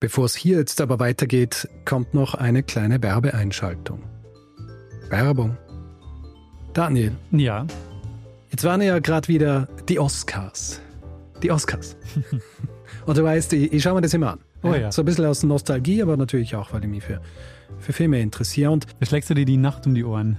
Bevor es hier jetzt aber weitergeht, kommt noch eine kleine Werbeeinschaltung. Werbung. Daniel. Ja. Jetzt waren ja gerade wieder die Oscars. Die Oscars. Und du weißt, ich, ich schaue mir das immer an. Oh ja. So ein bisschen aus Nostalgie, aber natürlich auch, weil ich mich für, für Filme interessiere. Und Da schlägst du dir die Nacht um die Ohren.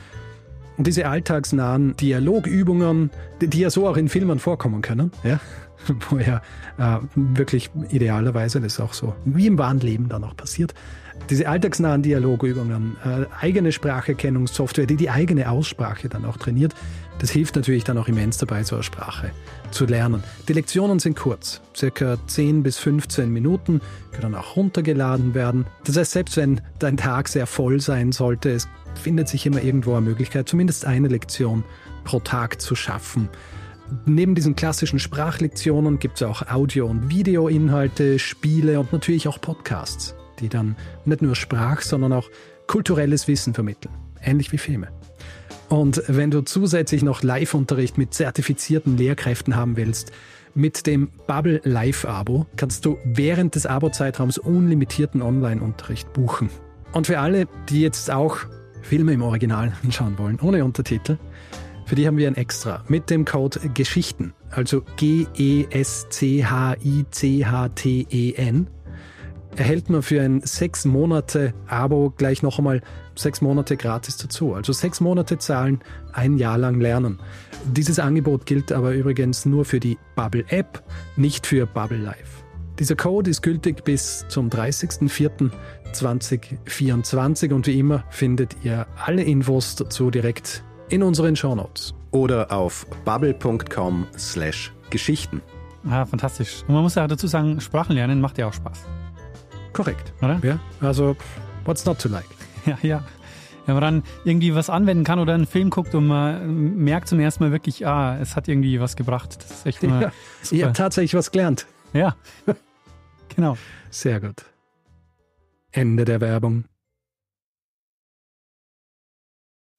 Und diese alltagsnahen Dialogübungen, die, ja so auch in Filmen vorkommen können, ja, wo ja äh, wirklich idealerweise das auch so wie im wahren Leben dann auch passiert. Diese alltagsnahen Dialogübungen, äh, eigene Spracherkennungssoftware, die die eigene Aussprache dann auch trainiert, das hilft natürlich dann auch immens dabei, so eine Sprache zu lernen. Die Lektionen sind kurz, circa 10 bis 15 Minuten, können auch runtergeladen werden. Das heißt, selbst wenn dein Tag sehr voll sein sollte, es findet sich immer irgendwo eine Möglichkeit, zumindest eine Lektion pro Tag zu schaffen. Neben diesen klassischen Sprachlektionen gibt es auch Audio- und Videoinhalte, Spiele und natürlich auch Podcasts, die dann nicht nur Sprach, sondern auch kulturelles Wissen vermitteln, ähnlich wie Filme. Und wenn du zusätzlich noch Live-Unterricht mit zertifizierten Lehrkräften haben willst, mit dem Bubble Live-Abo kannst du während des Abo-Zeitraums unlimitierten Online-Unterricht buchen. Und für alle, die jetzt auch Filme im Original anschauen wollen, ohne Untertitel, für die haben wir ein Extra mit dem Code Geschichten, also G-E-S-C-H-I-C-H-T-E-N, erhält man für ein sechs Monate Abo gleich noch einmal sechs Monate gratis dazu. Also sechs Monate zahlen, ein Jahr lang lernen. Dieses Angebot gilt aber übrigens nur für die Bubble App, nicht für Bubble Live. Dieser Code ist gültig bis zum 30.04.2024 und wie immer findet ihr alle Infos dazu direkt in unseren Shownotes. oder auf bubble.com slash Geschichten. Ah, fantastisch. Und man muss ja dazu sagen, Sprachen lernen macht ja auch Spaß. Korrekt. Oder? Ja, also what's not to like? Ja, ja. Wenn man dann irgendwie was anwenden kann oder einen Film guckt und man merkt zum ersten Mal wirklich, ah, es hat irgendwie was gebracht. Das ist echt immer Ja, ich super. habe tatsächlich was gelernt. Ja, genau. Sehr gut. Ende der Werbung.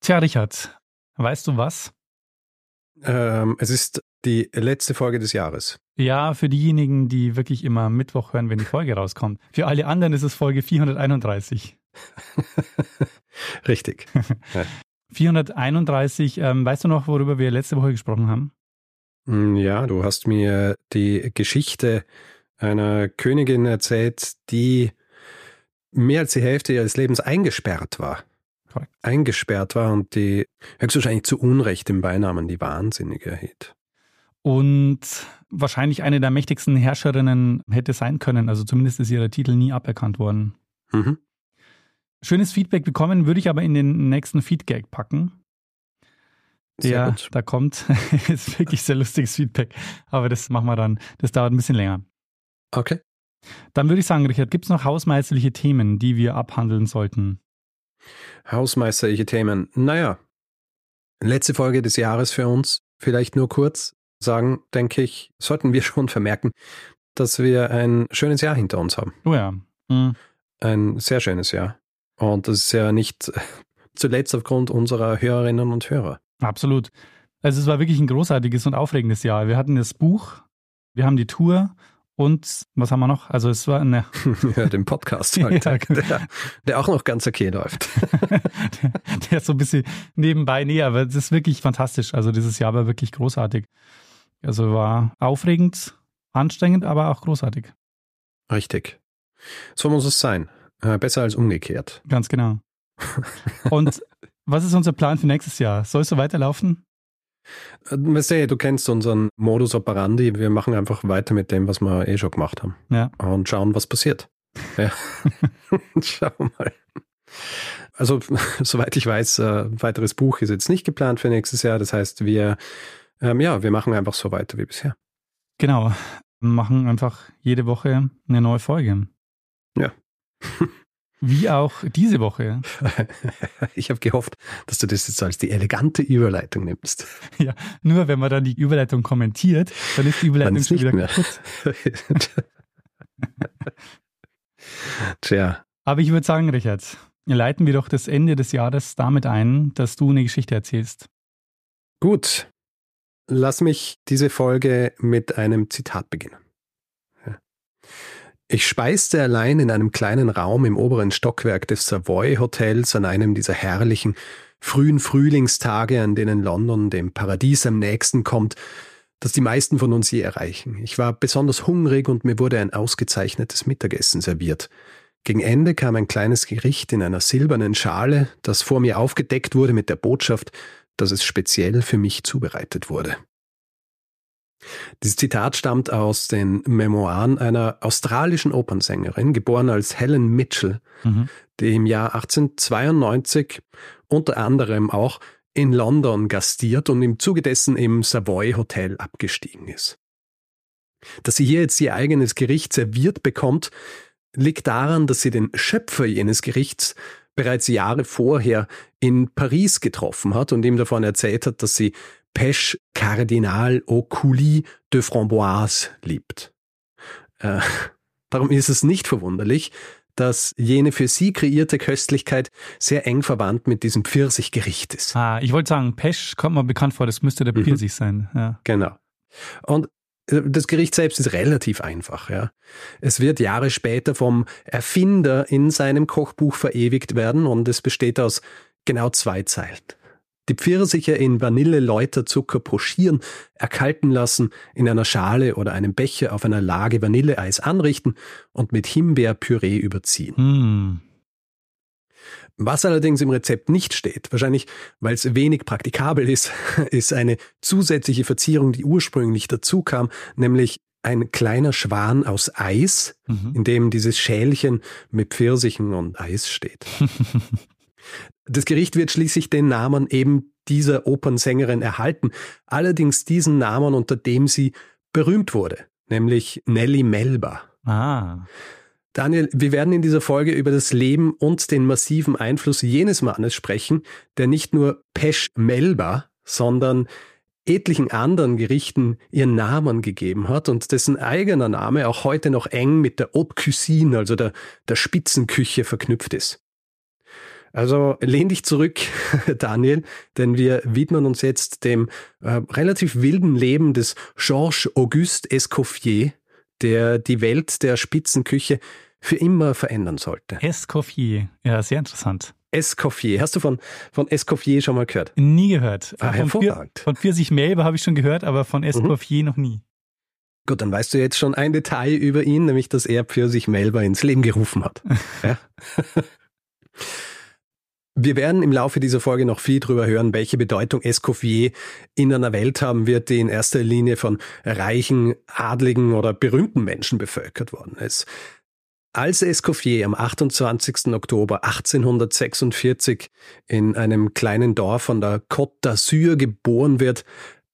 Tja, Richard, weißt du was? Ähm, es ist die letzte Folge des Jahres. Ja, für diejenigen, die wirklich immer Mittwoch hören, wenn die Folge rauskommt. Für alle anderen ist es Folge 431. Richtig. 431, ähm, weißt du noch, worüber wir letzte Woche gesprochen haben? Mm, Ja, du hast mir die Geschichte einer Königin erzählt, die mehr als die Hälfte ihres Lebens eingesperrt war. Eingesperrt war und die höchstwahrscheinlich zu Unrecht den Beinamen die Wahnsinnige erhielt. Und wahrscheinlich eine der mächtigsten Herrscherinnen hätte sein können. Also zumindest ist ihre Titel nie aberkannt worden. Mhm. Schönes Feedback bekommen, würde ich aber in den nächsten Feedgag packen. Sehr gut. da kommt, ist wirklich sehr lustiges Feedback. Aber das machen wir dann, das dauert ein bisschen länger. Okay. Dann würde ich sagen, Richard, gibt es noch hausmeisterliche Themen, die wir abhandeln sollten? Hausmeisterliche Themen. Naja, letzte Folge des Jahres für uns. Vielleicht nur kurz sagen, denke ich, sollten wir schon vermerken, dass wir ein schönes Jahr hinter uns haben. Oh ja. Mhm. Ein sehr schönes Jahr. Und das ist ja nicht zuletzt aufgrund unserer Hörerinnen und Hörer. Absolut. Also es war wirklich ein großartiges und aufregendes Jahr. Wir hatten das Buch, wir haben die Tour und was haben wir noch? Also es war eine ja, den Podcast, halt, Ja, genau. der, der auch noch ganz okay läuft. der, der ist so ein bisschen nebenbei näher, aber es ist wirklich fantastisch. Also dieses Jahr war wirklich großartig. Also war aufregend, anstrengend, aber auch großartig. Richtig. So muss es sein. Äh, Besser als umgekehrt. Ganz genau. Und was ist unser Plan für nächstes Jahr? Soll es so weiterlaufen? Äh, Weißt du, kennst unseren Modus operandi. Wir machen einfach weiter mit dem, was wir eh schon gemacht haben. Ja. Und schauen, was passiert. Ja. schauen wir mal. Also, soweit ich weiß, äh, ein weiteres Buch ist jetzt nicht geplant für nächstes Jahr. Das heißt, wir, ähm, ja, wir machen einfach so weiter wie bisher. Genau. Machen einfach jede Woche eine neue Folge. Ja. Wie auch diese Woche. Ich habe gehofft, dass du das jetzt als die elegante Überleitung nimmst. Nur wenn man dann die Überleitung kommentiert, dann ist die Überleitung ist schon wieder mehr. kaputt. Tja, Aber ich würde sagen, Richard, leiten wir doch das Ende des Jahres damit ein, dass du eine Geschichte erzählst. gut. Lass mich diese Folge mit einem Zitat beginnen. Ja. Ich speiste allein in einem kleinen Raum im oberen Stockwerk des Savoy Hotels an einem dieser herrlichen frühen Frühlingstage, an denen London dem Paradies am nächsten kommt, das die meisten von uns je erreichen. Ich war besonders hungrig und mir wurde ein ausgezeichnetes Mittagessen serviert. Gegen Ende kam ein kleines Gericht in einer silbernen Schale, das vor mir aufgedeckt wurde mit der Botschaft, dass es speziell für mich zubereitet wurde. Dieses Zitat stammt aus den Memoiren einer australischen Opernsängerin, geboren als Helen Mitchell, Mhm. die im Jahr 1892 unter anderem auch in London gastiert und im Zuge dessen im Savoy Hotel abgestiegen ist. Dass sie hier jetzt ihr eigenes Gericht serviert bekommt, liegt daran, dass sie den Schöpfer jenes Gerichts bereits Jahre vorher in Paris getroffen hat und ihm davon erzählt hat, dass sie Pêche Cardinal au Coulis de Framboise liebt. Äh, darum ist es nicht verwunderlich, dass jene für sie kreierte Köstlichkeit sehr eng verwandt mit diesem Pfirsichgericht ist. Ah, ich wollte sagen, Pesch kommt mir bekannt vor, das müsste der Mhm. Pfirsich sein. Ja. Genau. Und äh, das Gericht selbst ist relativ einfach. Ja. Es wird Jahre später vom Erfinder in seinem Kochbuch verewigt werden und es besteht aus genau zwei Zeilen. Die Pfirsiche in Vanille-Läuterzucker pochieren, erkalten lassen, in einer Schale oder einem Becher auf einer Lage Vanilleeis anrichten und mit Himbeerpüree überziehen. Hm. Was allerdings im Rezept nicht steht, wahrscheinlich weil es wenig praktikabel ist, ist eine zusätzliche Verzierung, die ursprünglich dazu kam, nämlich ein kleiner Schwan aus Eis, Mhm. in dem dieses Schälchen mit Pfirsichen und Eis steht. Das Gericht wird schließlich den Namen eben dieser Opernsängerin erhalten, allerdings diesen Namen, unter dem sie berühmt wurde, nämlich Nelly Melba. Ah. Daniel, wir werden in dieser Folge über das Leben und den massiven Einfluss jenes Mannes sprechen, der nicht nur Pesch Melba, sondern etlichen anderen Gerichten ihren Namen gegeben hat und dessen eigener Name auch heute noch eng mit der Haute Cuisine, also der, der Spitzenküche verknüpft ist. Also lehn dich zurück, Daniel, denn wir widmen uns jetzt dem äh, relativ wilden Leben des Georges Auguste Escoffier, der die Welt der Spitzenküche für immer verändern sollte. Escoffier. Ja, sehr interessant. Escoffier, hast du von, von Escoffier schon mal gehört? Nie gehört. Ah, hervorragend. von Pfirsich Melba habe ich schon gehört, aber von Escoffier noch nie. Gut, dann weißt du jetzt schon ein Detail über ihn, nämlich dass er Pfirsich Melba ins Leben gerufen hat. ja? Wir werden im Laufe dieser Folge noch viel darüber hören, welche Bedeutung Escoffier in einer Welt haben wird, die in erster Linie von reichen, adligen oder berühmten Menschen bevölkert worden ist. Als Escoffier am 28. Oktober 1846 in einem kleinen Dorf an der Côte d'Azur geboren wird,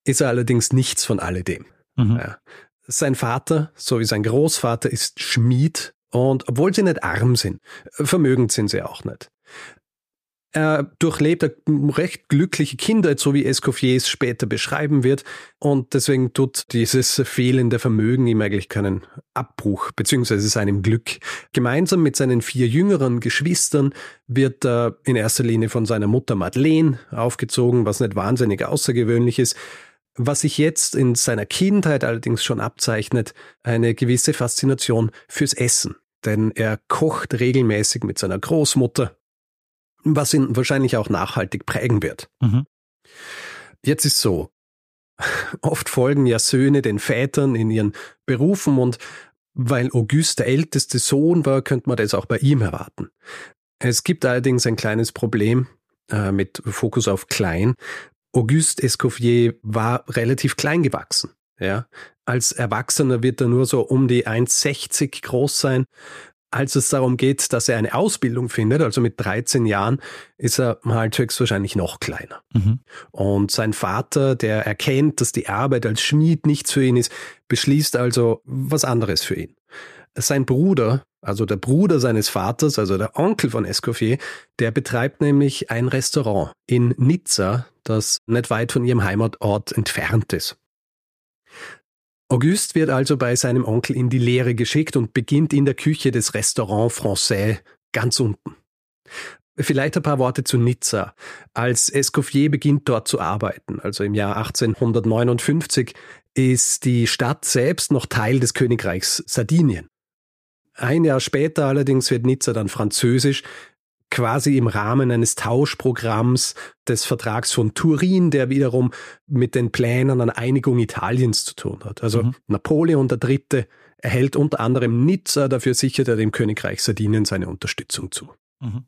ist er allerdings nichts von alledem. Mhm. Ja. Sein Vater, so wie sein Großvater, ist Schmied und obwohl sie nicht arm sind, vermögend sind sie auch nicht. Er durchlebt eine recht glückliche Kindheit, so wie Escoffier es später beschreiben wird. Und deswegen tut dieses fehlende Vermögen ihm eigentlich keinen Abbruch, beziehungsweise seinem Glück. Gemeinsam mit seinen vier jüngeren Geschwistern wird er in erster Linie von seiner Mutter Madeleine aufgezogen, was nicht wahnsinnig außergewöhnlich ist. Was sich jetzt in seiner Kindheit allerdings schon abzeichnet, eine gewisse Faszination fürs Essen. Denn er kocht regelmäßig mit seiner Großmutter, was ihn wahrscheinlich auch nachhaltig prägen wird. Mhm. Jetzt ist so, oft folgen ja Söhne den Vätern in ihren Berufen und weil Auguste der älteste Sohn war, könnte man das auch bei ihm erwarten. Es gibt allerdings ein kleines Problem äh, mit Fokus auf klein. Auguste Escoffier war relativ klein gewachsen. Ja, als Erwachsener wird er nur so um die 1,60 groß sein. Als es darum geht, dass er eine Ausbildung findet, also mit 13 Jahren, ist er halt höchstwahrscheinlich noch kleiner. Mhm. Und sein Vater, der erkennt, dass die Arbeit als Schmied nichts für ihn ist, beschließt also was anderes für ihn. Sein Bruder, also der Bruder seines Vaters, also der Onkel von Escoffier, der betreibt nämlich ein Restaurant in Nizza, das nicht weit von ihrem Heimatort entfernt ist. Auguste wird also bei seinem Onkel in die Lehre geschickt und beginnt in der Küche des Restaurant Français ganz unten. Vielleicht ein paar Worte zu Nizza. Als Escoffier beginnt dort zu arbeiten, also im Jahr 1859, ist die Stadt selbst noch Teil des Königreichs Sardinien. Ein Jahr später allerdings wird Nizza dann französisch, quasi im Rahmen eines Tauschprogramms des Vertrags von Turin, der wiederum mit den Plänen einer Einigung Italiens zu tun hat. Also mhm. Napoleon III. erhält unter anderem Nizza, dafür sichert er dem Königreich Sardinien seine Unterstützung zu. Mhm.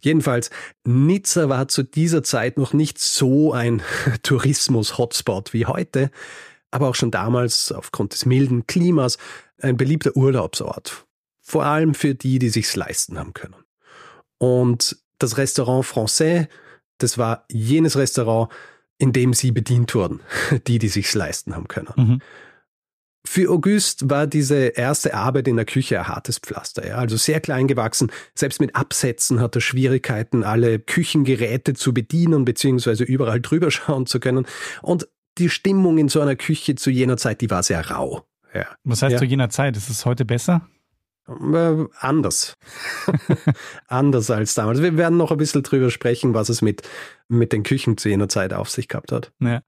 Jedenfalls, Nizza war zu dieser Zeit noch nicht so ein Tourismus-Hotspot wie heute, aber auch schon damals aufgrund des milden Klimas ein beliebter Urlaubsort. Vor allem für die, die sich's leisten haben können. Und das Restaurant Français, das war jenes Restaurant, in dem sie bedient wurden, die, die sich's leisten haben können. Mhm. Für Auguste war diese erste Arbeit in der Küche ein hartes Pflaster. Ja? Also sehr klein gewachsen. Selbst mit Absätzen hat er Schwierigkeiten, alle Küchengeräte zu bedienen, beziehungsweise überall drüber schauen zu können. Und die Stimmung in so einer Küche zu jener Zeit, die war sehr rau. Ja. Was heißt ja. zu jener Zeit? Ist es heute besser? Äh, anders. anders als damals. Wir werden noch ein bisschen drüber sprechen, was es mit, mit den Küchen zu jener Zeit auf sich gehabt hat. Ja.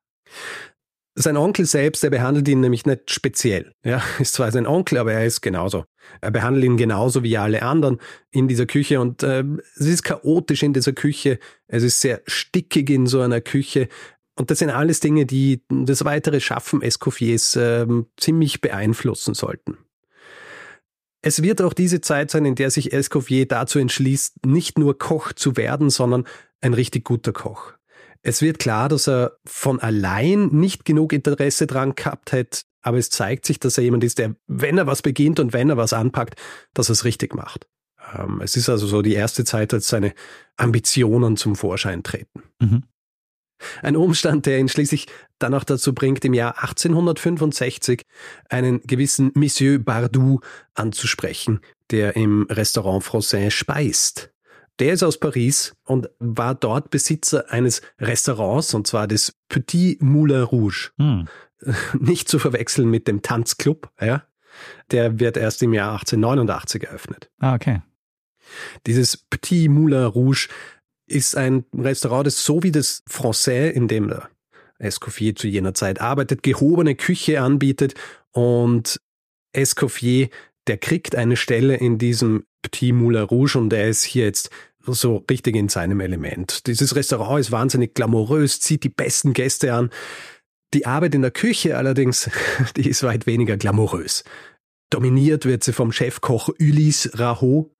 Sein Onkel selbst, der behandelt ihn nämlich nicht speziell. Ja, ist zwar sein Onkel, aber er ist genauso. Er behandelt ihn genauso wie alle anderen in dieser Küche und äh, es ist chaotisch in dieser Küche. Es ist sehr stickig in so einer Küche. Und das sind alles Dinge, die das weitere Schaffen Escoffiers äh, ziemlich beeinflussen sollten. Es wird auch diese Zeit sein, in der sich Escoffier dazu entschließt, nicht nur Koch zu werden, sondern ein richtig guter Koch. Es wird klar, dass er von allein nicht genug Interesse dran gehabt hätte, aber es zeigt sich, dass er jemand ist, der, wenn er was beginnt und wenn er was anpackt, dass er es richtig macht. Ähm, es ist also so die erste Zeit, als seine Ambitionen zum Vorschein treten. Mhm. Ein Umstand, der ihn schließlich dann auch dazu bringt, im Jahr 1865 einen gewissen Monsieur Bardou anzusprechen, der im Restaurant Français speist. Der ist aus Paris und war dort Besitzer eines Restaurants, und zwar des Petit Moulin Rouge. Hm. Nicht zu verwechseln mit dem Tanzclub, ja. Der wird erst im Jahr 1889 eröffnet. Ah, okay. Dieses Petit Moulin Rouge ist ein Restaurant, das so wie das Français, in dem der Escoffier zu jener Zeit arbeitet, gehobene Küche anbietet und Escoffier, der kriegt eine Stelle in diesem Petit Moulin Rouge und er ist hier jetzt so richtig in seinem Element. Dieses Restaurant ist wahnsinnig glamourös, zieht die besten Gäste an. Die Arbeit in der Küche allerdings, die ist weit weniger glamourös. Dominiert wird sie vom Chefkoch Ulysse Rahot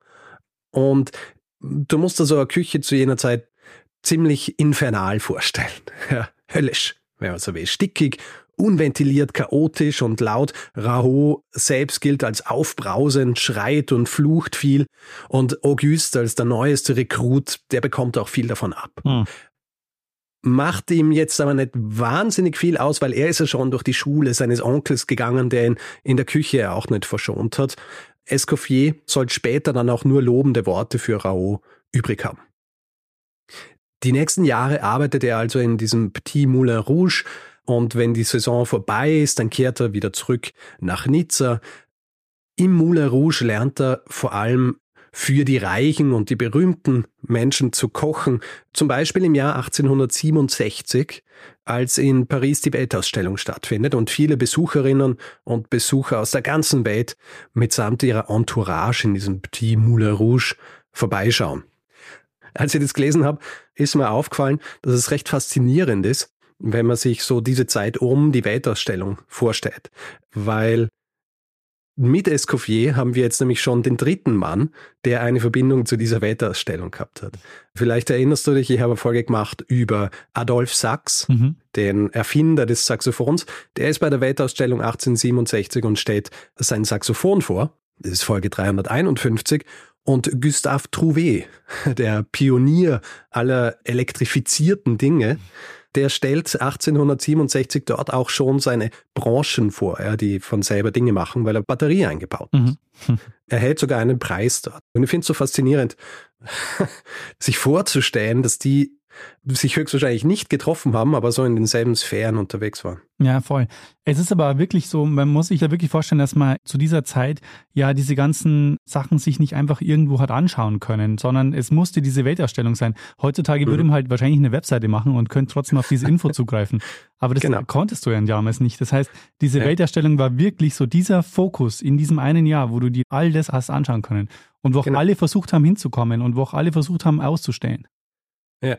und du musst dir so eine Küche zu jener Zeit ziemlich infernal vorstellen. Ja, höllisch, wenn man so will. Stickig, unventiliert, chaotisch und laut. Raho selbst gilt als aufbrausend, schreit und flucht viel. Und Auguste als der neueste Rekrut, der bekommt auch viel davon ab. Hm. macht ihm jetzt aber nicht wahnsinnig viel aus, weil er ist ja schon durch die Schule seines Onkels gegangen, der ihn in der Küche auch nicht verschont hat. Escoffier soll später dann auch nur lobende Worte für Raoult übrig haben. Die nächsten Jahre arbeitet er also in diesem Petit Moulin Rouge und wenn die Saison vorbei ist, dann kehrt er wieder zurück nach Nizza. Im Moulin Rouge lernt er vor allem für die Reichen und die berühmten Menschen zu kochen. Zum Beispiel im Jahr 1867, als in Paris die Weltausstellung stattfindet und viele Besucherinnen und Besucher aus der ganzen Welt mitsamt ihrer Entourage in diesem Petit Moulin Rouge vorbeischauen. Als ich das gelesen habe, ist mir aufgefallen, dass es recht faszinierend ist, wenn man sich so diese Zeit um die Weltausstellung vorstellt. Weil mit Escoffier haben wir jetzt nämlich schon den dritten Mann, der eine Verbindung zu dieser Weltausstellung gehabt hat. Vielleicht erinnerst du dich, ich habe eine Folge gemacht über Adolf Sachs, mhm. den Erfinder des Saxophons. Der ist bei der Weltausstellung 1867 und stellt sein Saxophon vor. Das ist Folge 351. Und Gustave Trouvé, der Pionier aller elektrifizierten Dinge, der stellt 1867 dort auch schon seine Branchen vor, ja, die von selber Dinge machen, weil er Batterie eingebaut hat. Mhm. Er hält sogar einen Preis dort. Und ich finde es so faszinierend, sich vorzustellen, dass die sich höchstwahrscheinlich nicht getroffen haben, aber so in denselben Sphären unterwegs waren. Ja, voll. Es ist aber wirklich so, man muss sich da wirklich vorstellen, dass man zu dieser Zeit ja diese ganzen Sachen sich nicht einfach irgendwo hat anschauen können, sondern es musste diese Weltausstellung sein. Heutzutage mhm. würde man halt wahrscheinlich eine Webseite machen und könnte trotzdem auf diese Info zugreifen. Aber das genau. konntest du ja damals nicht. Das heißt, diese ja. Weltausstellung war wirklich so dieser Fokus in diesem einen Jahr, wo du dir all das hast anschauen können und wo auch genau. alle versucht haben hinzukommen und wo auch alle versucht haben auszustellen. Ja,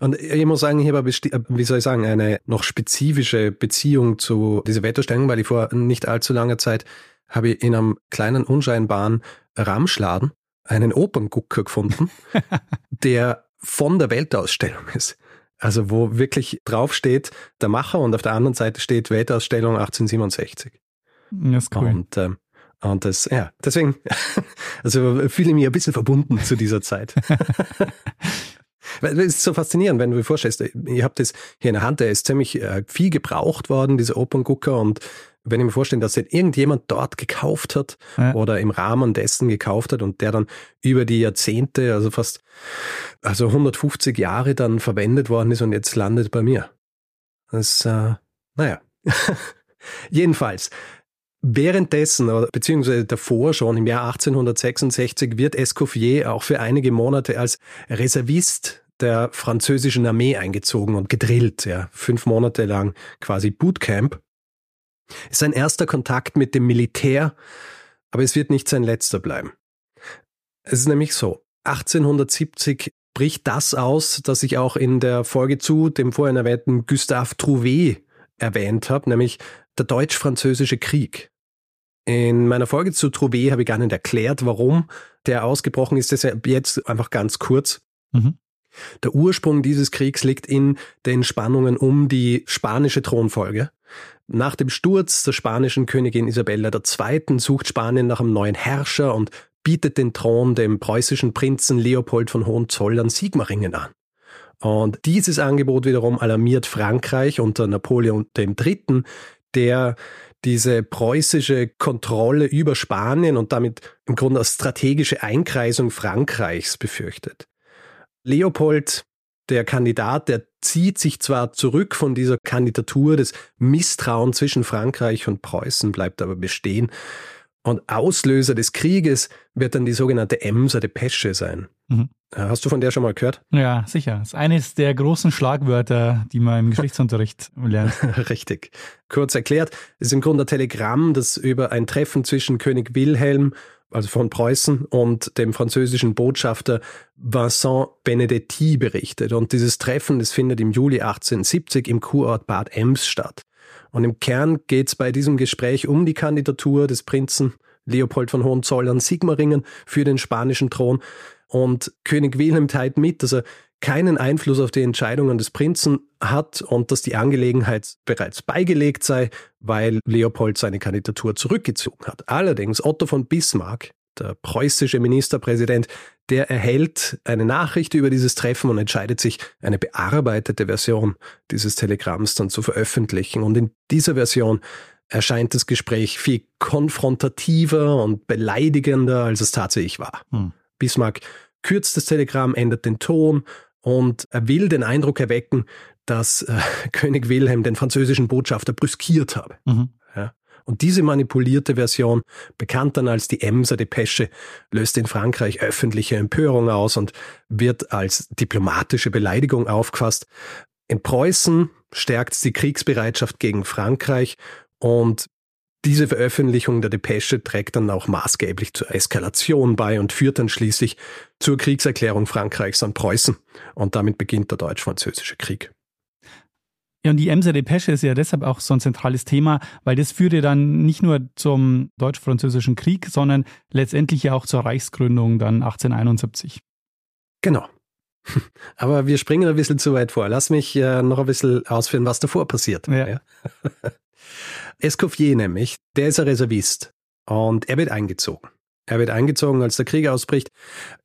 und ich muss sagen, ich habe, wie soll ich sagen, eine noch spezifische Beziehung zu dieser Wetterstellung, weil ich vor nicht allzu langer Zeit habe ich in einem kleinen, unscheinbaren Ramschladen einen Operngucker gefunden, der von der Weltausstellung ist. Also wo wirklich draufsteht der Macher und auf der anderen Seite steht Weltausstellung 1867. Das ist cool. Und, ähm, und das, ja, deswegen, also fühle ich mich ein bisschen verbunden zu dieser Zeit. Das ist so faszinierend, wenn du dir vorstellst, ihr habt das hier in der Hand, der ist ziemlich äh, viel gebraucht worden, dieser Open Gucker und wenn ich mir vorstelle, dass den irgendjemand dort gekauft hat ja. oder im Rahmen dessen gekauft hat und der dann über die Jahrzehnte, also fast also 150 Jahre dann verwendet worden ist und jetzt landet bei mir. Das, äh, naja. Jedenfalls, Währenddessen, beziehungsweise davor schon im Jahr 1866, wird Escoffier auch für einige Monate als Reservist der französischen Armee eingezogen und gedrillt, ja, fünf Monate lang quasi Bootcamp. Ist sein erster Kontakt mit dem Militär, aber es wird nicht sein letzter bleiben. Es ist nämlich so, 1870 bricht das aus, das ich auch in der Folge zu dem vorhin erwähnten Gustave Trouvé erwähnt habe, nämlich der Deutsch-Französische Krieg. In meiner Folge zu Trouvé habe ich gar nicht erklärt, warum der ausgebrochen ist. Deshalb jetzt einfach ganz kurz. Mhm. Der Ursprung dieses Kriegs liegt in den Spannungen um die spanische Thronfolge. Nach dem Sturz der spanischen Königin Isabella II. sucht Spanien nach einem neuen Herrscher und bietet den Thron dem preußischen Prinzen Leopold von Hohenzollern-Sigmaringen an. Und dieses Angebot wiederum alarmiert Frankreich unter Napoleon III., der diese preußische Kontrolle über Spanien und damit im Grunde als strategische Einkreisung Frankreichs befürchtet. Leopold, der Kandidat, der zieht sich zwar zurück von dieser Kandidatur, des Misstrauen zwischen Frankreich und Preußen bleibt aber bestehen. Und Auslöser des Krieges wird dann die sogenannte Emser Depesche sein. Mhm. Hast du von der schon mal gehört? Ja, sicher. Das ist eines der großen Schlagwörter, die man im Geschichtsunterricht lernt. Richtig. Kurz erklärt, es ist im Grunde ein Telegramm, das über ein Treffen zwischen König Wilhelm, also von Preußen, und dem französischen Botschafter Vincent Benedetti berichtet. Und dieses Treffen, das findet im Juli 1870 im Kurort Bad Ems statt. Und im Kern geht es bei diesem Gespräch um die Kandidatur des Prinzen Leopold von Hohenzollern-Sigmaringen für den spanischen Thron. Und König Wilhelm teilt mit, dass er keinen Einfluss auf die Entscheidungen des Prinzen hat und dass die Angelegenheit bereits beigelegt sei, weil Leopold seine Kandidatur zurückgezogen hat. Allerdings Otto von Bismarck, der preußische Ministerpräsident, der erhält eine Nachricht über dieses Treffen und entscheidet sich, eine bearbeitete Version dieses Telegramms dann zu veröffentlichen. Und in dieser Version erscheint das Gespräch viel konfrontativer und beleidigender, als es tatsächlich war. Hm. Bismarck kürzt das Telegramm, ändert den Ton und er will den Eindruck erwecken, dass äh, König Wilhelm den französischen Botschafter brüskiert habe. Mhm. Und diese manipulierte Version, bekannt dann als die Emser Depesche, löst in Frankreich öffentliche Empörung aus und wird als diplomatische Beleidigung aufgefasst. In Preußen stärkt die Kriegsbereitschaft gegen Frankreich und diese Veröffentlichung der Depesche trägt dann auch maßgeblich zur Eskalation bei und führt dann schließlich zur Kriegserklärung Frankreichs an Preußen. Und damit beginnt der deutsch-französische Krieg. Ja, und die Emser Depesche ist ja deshalb auch so ein zentrales Thema, weil das führte dann nicht nur zum deutsch-französischen Krieg, sondern letztendlich ja auch zur Reichsgründung dann 1871. Genau. Aber wir springen ein bisschen zu weit vor. Lass mich äh, noch ein bisschen ausführen, was davor passiert. Ja. ja. Escoffier nämlich, der ist ein Reservist und er wird eingezogen. Er wird eingezogen, als der Krieg ausbricht.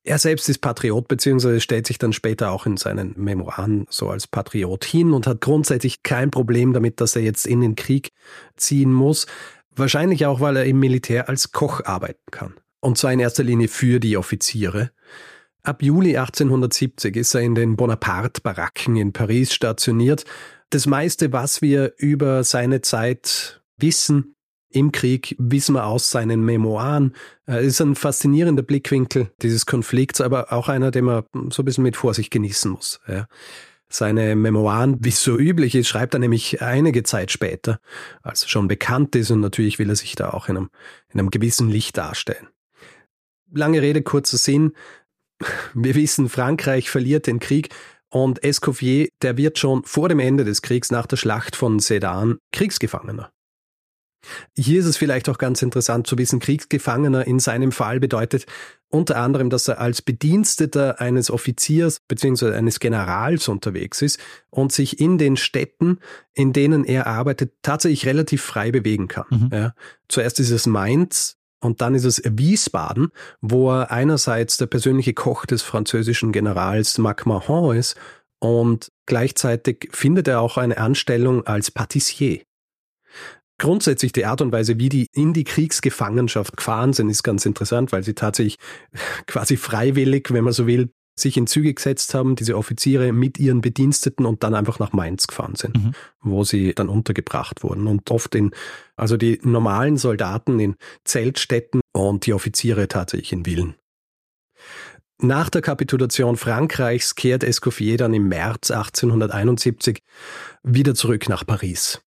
Er selbst ist Patriot, beziehungsweise stellt sich dann später auch in seinen Memoiren so als Patriot hin und hat grundsätzlich kein Problem damit, dass er jetzt in den Krieg ziehen muss. Wahrscheinlich auch, weil er im Militär als Koch arbeiten kann. Und zwar in erster Linie für die Offiziere. Ab Juli 1870 ist er in den Bonaparte-Baracken in Paris stationiert. Das meiste, was wir über seine Zeit wissen, im Krieg, wissen wir aus seinen Memoiren. Es ist ein faszinierender Blickwinkel dieses Konflikts, aber auch einer, den man so ein bisschen mit Vorsicht genießen muss. Ja. Seine Memoiren, wie es so üblich ist, schreibt er nämlich einige Zeit später, als er schon bekannt ist und natürlich will er sich da auch in einem, in einem gewissen Licht darstellen. Lange Rede, kurzer Sinn. Wir wissen, Frankreich verliert den Krieg und Escoffier, der wird schon vor dem Ende des Kriegs nach der Schlacht von Sedan Kriegsgefangener. Hier ist es vielleicht auch ganz interessant zu wissen, Kriegsgefangener in seinem Fall bedeutet unter anderem, dass er als Bediensteter eines Offiziers bzw. eines Generals unterwegs ist und sich in den Städten, in denen er arbeitet, tatsächlich relativ frei bewegen kann. Mhm. Ja. Zuerst ist es Mainz, und dann ist es Wiesbaden, wo er einerseits der persönliche Koch des französischen Generals Mac Mahon ist und gleichzeitig findet er auch eine Anstellung als Patissier. Grundsätzlich die Art und Weise, wie die in die Kriegsgefangenschaft gefahren sind, ist ganz interessant, weil sie tatsächlich quasi freiwillig, wenn man so will, sich in Züge gesetzt haben, diese Offiziere mit ihren Bediensteten und dann einfach nach Mainz gefahren sind, mhm. wo sie dann untergebracht wurden. Und oft in, also die normalen Soldaten in Zeltstätten und die Offiziere tatsächlich in Villen. Nach der Kapitulation Frankreichs kehrt Escoffier dann im März 1871 wieder zurück nach Paris.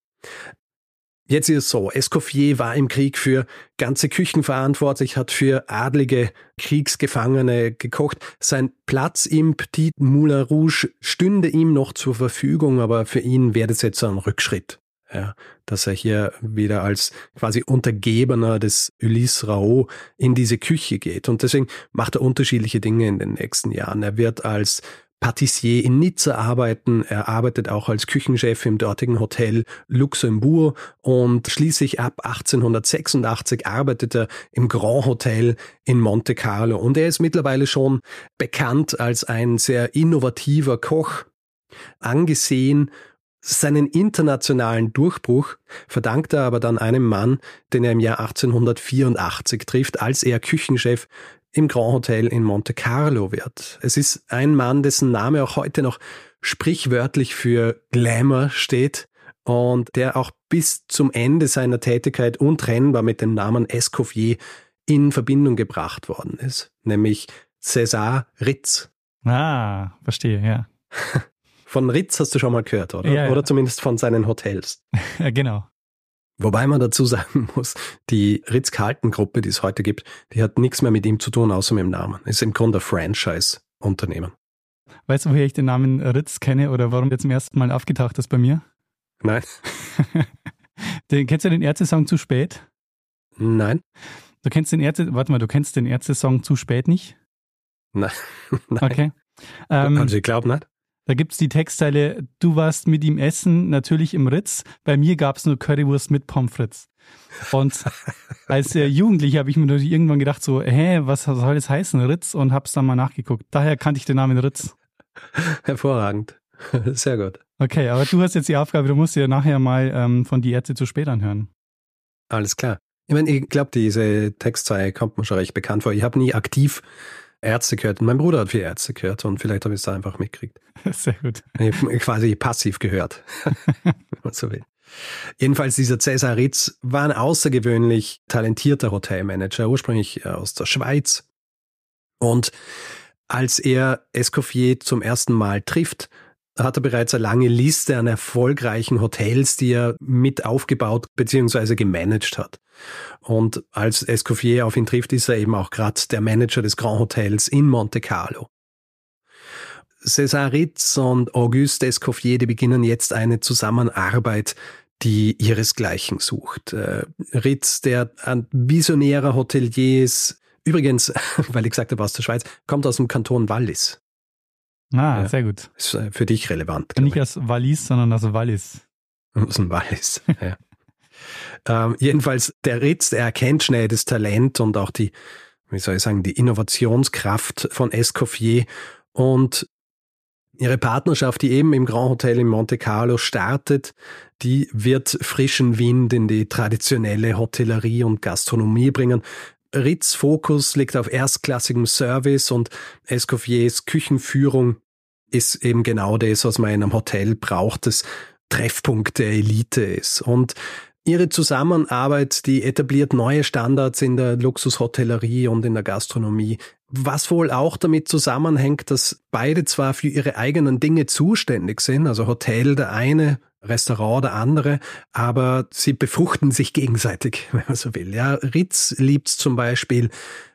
Jetzt ist es so, Escoffier war im Krieg für ganze Küchen verantwortlich, hat für adlige Kriegsgefangene gekocht. Sein Platz im Petit Moulin Rouge stünde ihm noch zur Verfügung, aber für ihn wäre das jetzt ein Rückschritt. Ja, dass er hier wieder als quasi Untergebener des Ulysse Raoult in diese Küche geht. Und deswegen macht er unterschiedliche Dinge in den nächsten Jahren. Er wird als Patissier in Nizza arbeiten. Er arbeitet auch als Küchenchef im dortigen Hotel Luxembourg und schließlich ab 1886 arbeitet er im Grand Hotel in Monte Carlo. Und er ist mittlerweile schon bekannt als ein sehr innovativer Koch, angesehen seinen internationalen Durchbruch verdankt er aber dann einem Mann, den er im Jahr 1884 trifft, als er Küchenchef im Grand Hotel in Monte Carlo wird. Es ist ein Mann, dessen Name auch heute noch sprichwörtlich für Glamour steht und der auch bis zum Ende seiner Tätigkeit untrennbar mit dem Namen Escoffier in Verbindung gebracht worden ist, nämlich César Ritz. Ah, verstehe, ja. Von Ritz hast du schon mal gehört, oder? Ja, ja. Oder zumindest von seinen Hotels. ja, genau. Wobei man dazu sagen muss, die Ritz-Carlton-Gruppe, die es heute gibt, die hat nichts mehr mit ihm zu tun, außer mit dem Namen. Ist im Grunde ein Franchise-Unternehmen. Weißt du, woher ich den Namen Ritz kenne oder warum der zum ersten Mal aufgetaucht ist bei mir? Nein. den, kennst du den Ärzte-Song zu spät? Nein. Du kennst den Ärzte, warte mal, du kennst den Ärzte-Song zu spät nicht? Nein. Nein. Okay. Ähm, also ich glaube nicht. Da gibt es die Textteile, du warst mit ihm essen, natürlich im Ritz. Bei mir gab es nur Currywurst mit Pommes frites. Und als äh, Jugendlicher habe ich mir natürlich irgendwann gedacht, so, hä, was soll das heißen, Ritz? Und habe es dann mal nachgeguckt. Daher kannte ich den Namen Ritz. Hervorragend. Sehr gut. Okay, aber du hast jetzt die Aufgabe, du musst dir nachher mal ähm, von die Ärzte zu spät anhören. Alles klar. Ich meine, ich glaube, diese Textzeile kommt mir schon recht bekannt vor. Ich habe nie aktiv Ärzte gehört. Und mein Bruder hat viel Ärzte gehört und vielleicht habe ich es da einfach mitgekriegt. Sehr gut. Quasi passiv gehört, wenn man so will. Jedenfalls dieser Cesar Ritz war ein außergewöhnlich talentierter Hotelmanager, ursprünglich äh, aus der Schweiz. Und als er Escoffier zum ersten Mal trifft, hat er bereits eine lange Liste an erfolgreichen Hotels, die er mit aufgebaut bzw. gemanagt hat. Und als Escoffier auf ihn trifft, ist er eben auch gerade der Manager des Grand Hotels in Monte Carlo. César Ritz und Auguste Escoffier, die beginnen jetzt eine Zusammenarbeit, die ihresgleichen sucht. Äh, Ritz, der ein visionärer Hotelier ist, übrigens, weil ich gesagt habe aus der Schweiz, kommt aus dem Kanton Wallis. Ah, ja, sehr gut. Ist äh, für dich relevant. Nicht aus Wallis, sondern aus Wallis. Aus dem Wallis, ja. ähm, jedenfalls, der Ritz, der erkennt schnell das Talent und auch die, wie soll ich sagen, die Innovationskraft von Escoffier und Ihre Partnerschaft, die eben im Grand Hotel in Monte Carlo startet, die wird frischen Wind in die traditionelle Hotellerie und Gastronomie bringen. Ritz Fokus liegt auf erstklassigem Service und Escoffiers Küchenführung ist eben genau das, was man in einem Hotel braucht, das Treffpunkt der Elite ist. Und ihre Zusammenarbeit, die etabliert neue Standards in der Luxushotellerie und in der Gastronomie. Was wohl auch damit zusammenhängt, dass beide zwar für ihre eigenen Dinge zuständig sind, also Hotel der eine, Restaurant der andere, aber sie befruchten sich gegenseitig, wenn man so will. Ja, Ritz liebt zum Beispiel,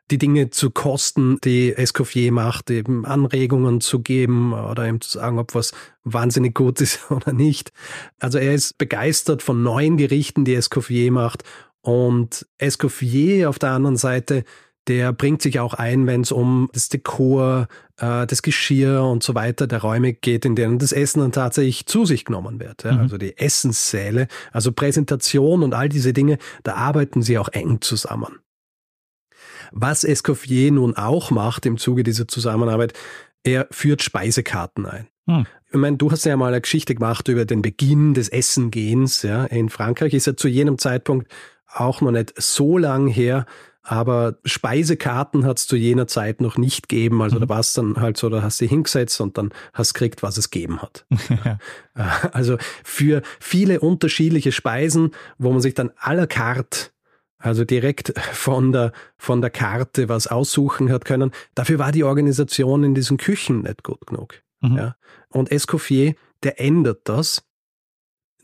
die Dinge zu kosten, die Escoffier macht, eben Anregungen zu geben oder ihm zu sagen, ob was wahnsinnig gut ist oder nicht. Also er ist begeistert von neuen Gerichten, die Escoffier macht und Escoffier auf der anderen Seite der bringt sich auch ein, wenn es um das Dekor, äh, das Geschirr und so weiter der Räume geht, in denen das Essen dann tatsächlich zu sich genommen wird. Ja? Mhm. Also die Essenssäle, also Präsentation und all diese Dinge, da arbeiten sie auch eng zusammen. Was Escoffier nun auch macht im Zuge dieser Zusammenarbeit, er führt Speisekarten ein. Hm. Ich meine, du hast ja mal eine Geschichte gemacht über den Beginn des Essengehens. Ja. In Frankreich ist er zu jenem Zeitpunkt auch noch nicht so lang her, aber Speisekarten hat es zu jener Zeit noch nicht gegeben. Also mhm. da war es dann halt so, da hast du hingesetzt und dann hast du gekriegt, was es gegeben hat. ja. Also für viele unterschiedliche Speisen, wo man sich dann à la carte also direkt von der, von der Karte was aussuchen hat können. Dafür war die Organisation in diesen Küchen nicht gut genug. Mhm. Ja. Und Escoffier, der ändert das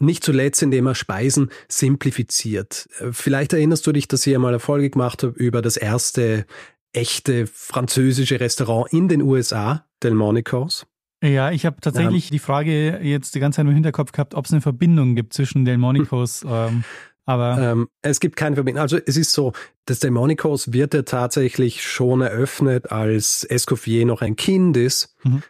nicht zuletzt, indem er Speisen simplifiziert. Vielleicht erinnerst du dich, dass ich einmal Erfolge gemacht habe über das erste echte französische Restaurant in den USA, Delmonicos. Ja, ich habe tatsächlich ähm, die Frage jetzt die ganze Zeit im Hinterkopf gehabt, ob es eine Verbindung gibt zwischen Delmonicos. ähm, aber ähm, es gibt keine Verbindung. Also es ist so, das Delmonicos wird ja tatsächlich schon eröffnet, als Escoffier noch ein Kind ist. Mhm.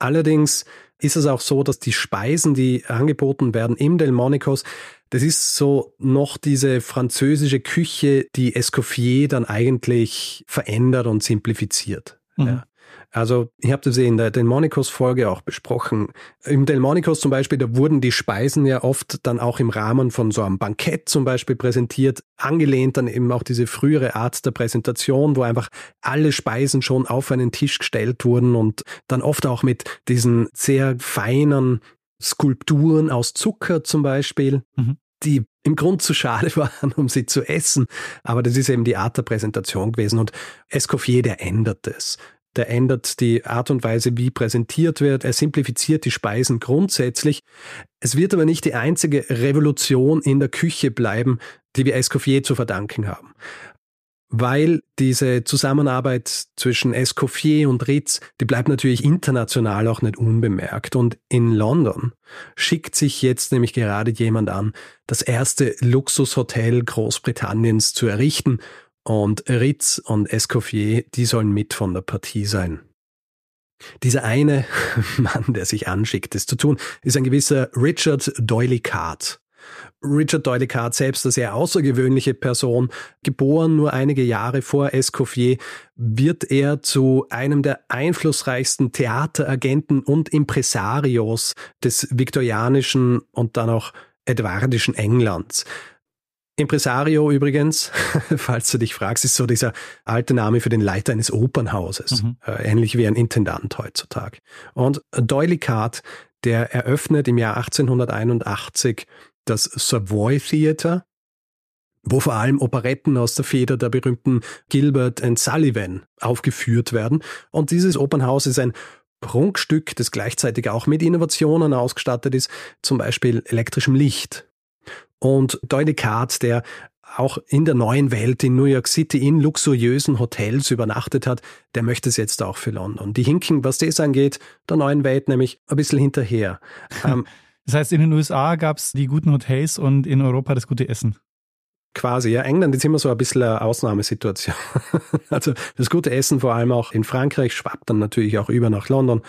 Allerdings ist es auch so, dass die Speisen, die angeboten werden im Delmonicos, das ist so noch diese französische Küche, die Escoffier dann eigentlich verändert und simplifiziert. Mhm. Ja. Also ich habe das in der Delmonicos-Folge auch besprochen. Im Delmonicos zum Beispiel, da wurden die Speisen ja oft dann auch im Rahmen von so einem Bankett zum Beispiel präsentiert, angelehnt dann eben auch diese frühere Art der Präsentation, wo einfach alle Speisen schon auf einen Tisch gestellt wurden und dann oft auch mit diesen sehr feinen Skulpturen aus Zucker zum Beispiel. Mhm die im Grund zu schade waren, um sie zu essen. Aber das ist eben die Art der Präsentation gewesen. Und Escoffier, der ändert es der ändert die Art und Weise, wie präsentiert wird, er simplifiziert die Speisen grundsätzlich. Es wird aber nicht die einzige Revolution in der Küche bleiben, die wir Escoffier zu verdanken haben. Weil diese Zusammenarbeit zwischen Escoffier und Ritz, die bleibt natürlich international auch nicht unbemerkt. Und in London schickt sich jetzt nämlich gerade jemand an, das erste Luxushotel Großbritanniens zu errichten und Ritz und Escoffier, die sollen mit von der Partie sein. Dieser eine Mann, der sich anschickt, das zu tun, ist ein gewisser Richard Doyley Card. Richard Doyle Card selbst eine sehr außergewöhnliche Person, geboren nur einige Jahre vor Escoffier, wird er zu einem der einflussreichsten Theateragenten und Impresarios des viktorianischen und dann auch edwardischen Englands. Impresario übrigens, falls du dich fragst, ist so dieser alte Name für den Leiter eines Opernhauses, mhm. äh, ähnlich wie ein Intendant heutzutage. Und Doyle Card, der eröffnet im Jahr 1881 das Savoy Theatre, wo vor allem Operetten aus der Feder der berühmten Gilbert and Sullivan aufgeführt werden. Und dieses Opernhaus ist ein Prunkstück, das gleichzeitig auch mit Innovationen ausgestattet ist, zum Beispiel elektrischem Licht. Und Doyle Card, der auch in der neuen Welt in New York City in luxuriösen Hotels übernachtet hat, der möchte es jetzt auch für London. Die hinken, was das angeht, der neuen Welt nämlich ein bisschen hinterher. ähm, das heißt, in den USA gab es die guten Hotels und in Europa das gute Essen. Quasi, ja. England ist immer so ein bisschen eine Ausnahmesituation. also das gute Essen vor allem auch in Frankreich schwappt dann natürlich auch über nach London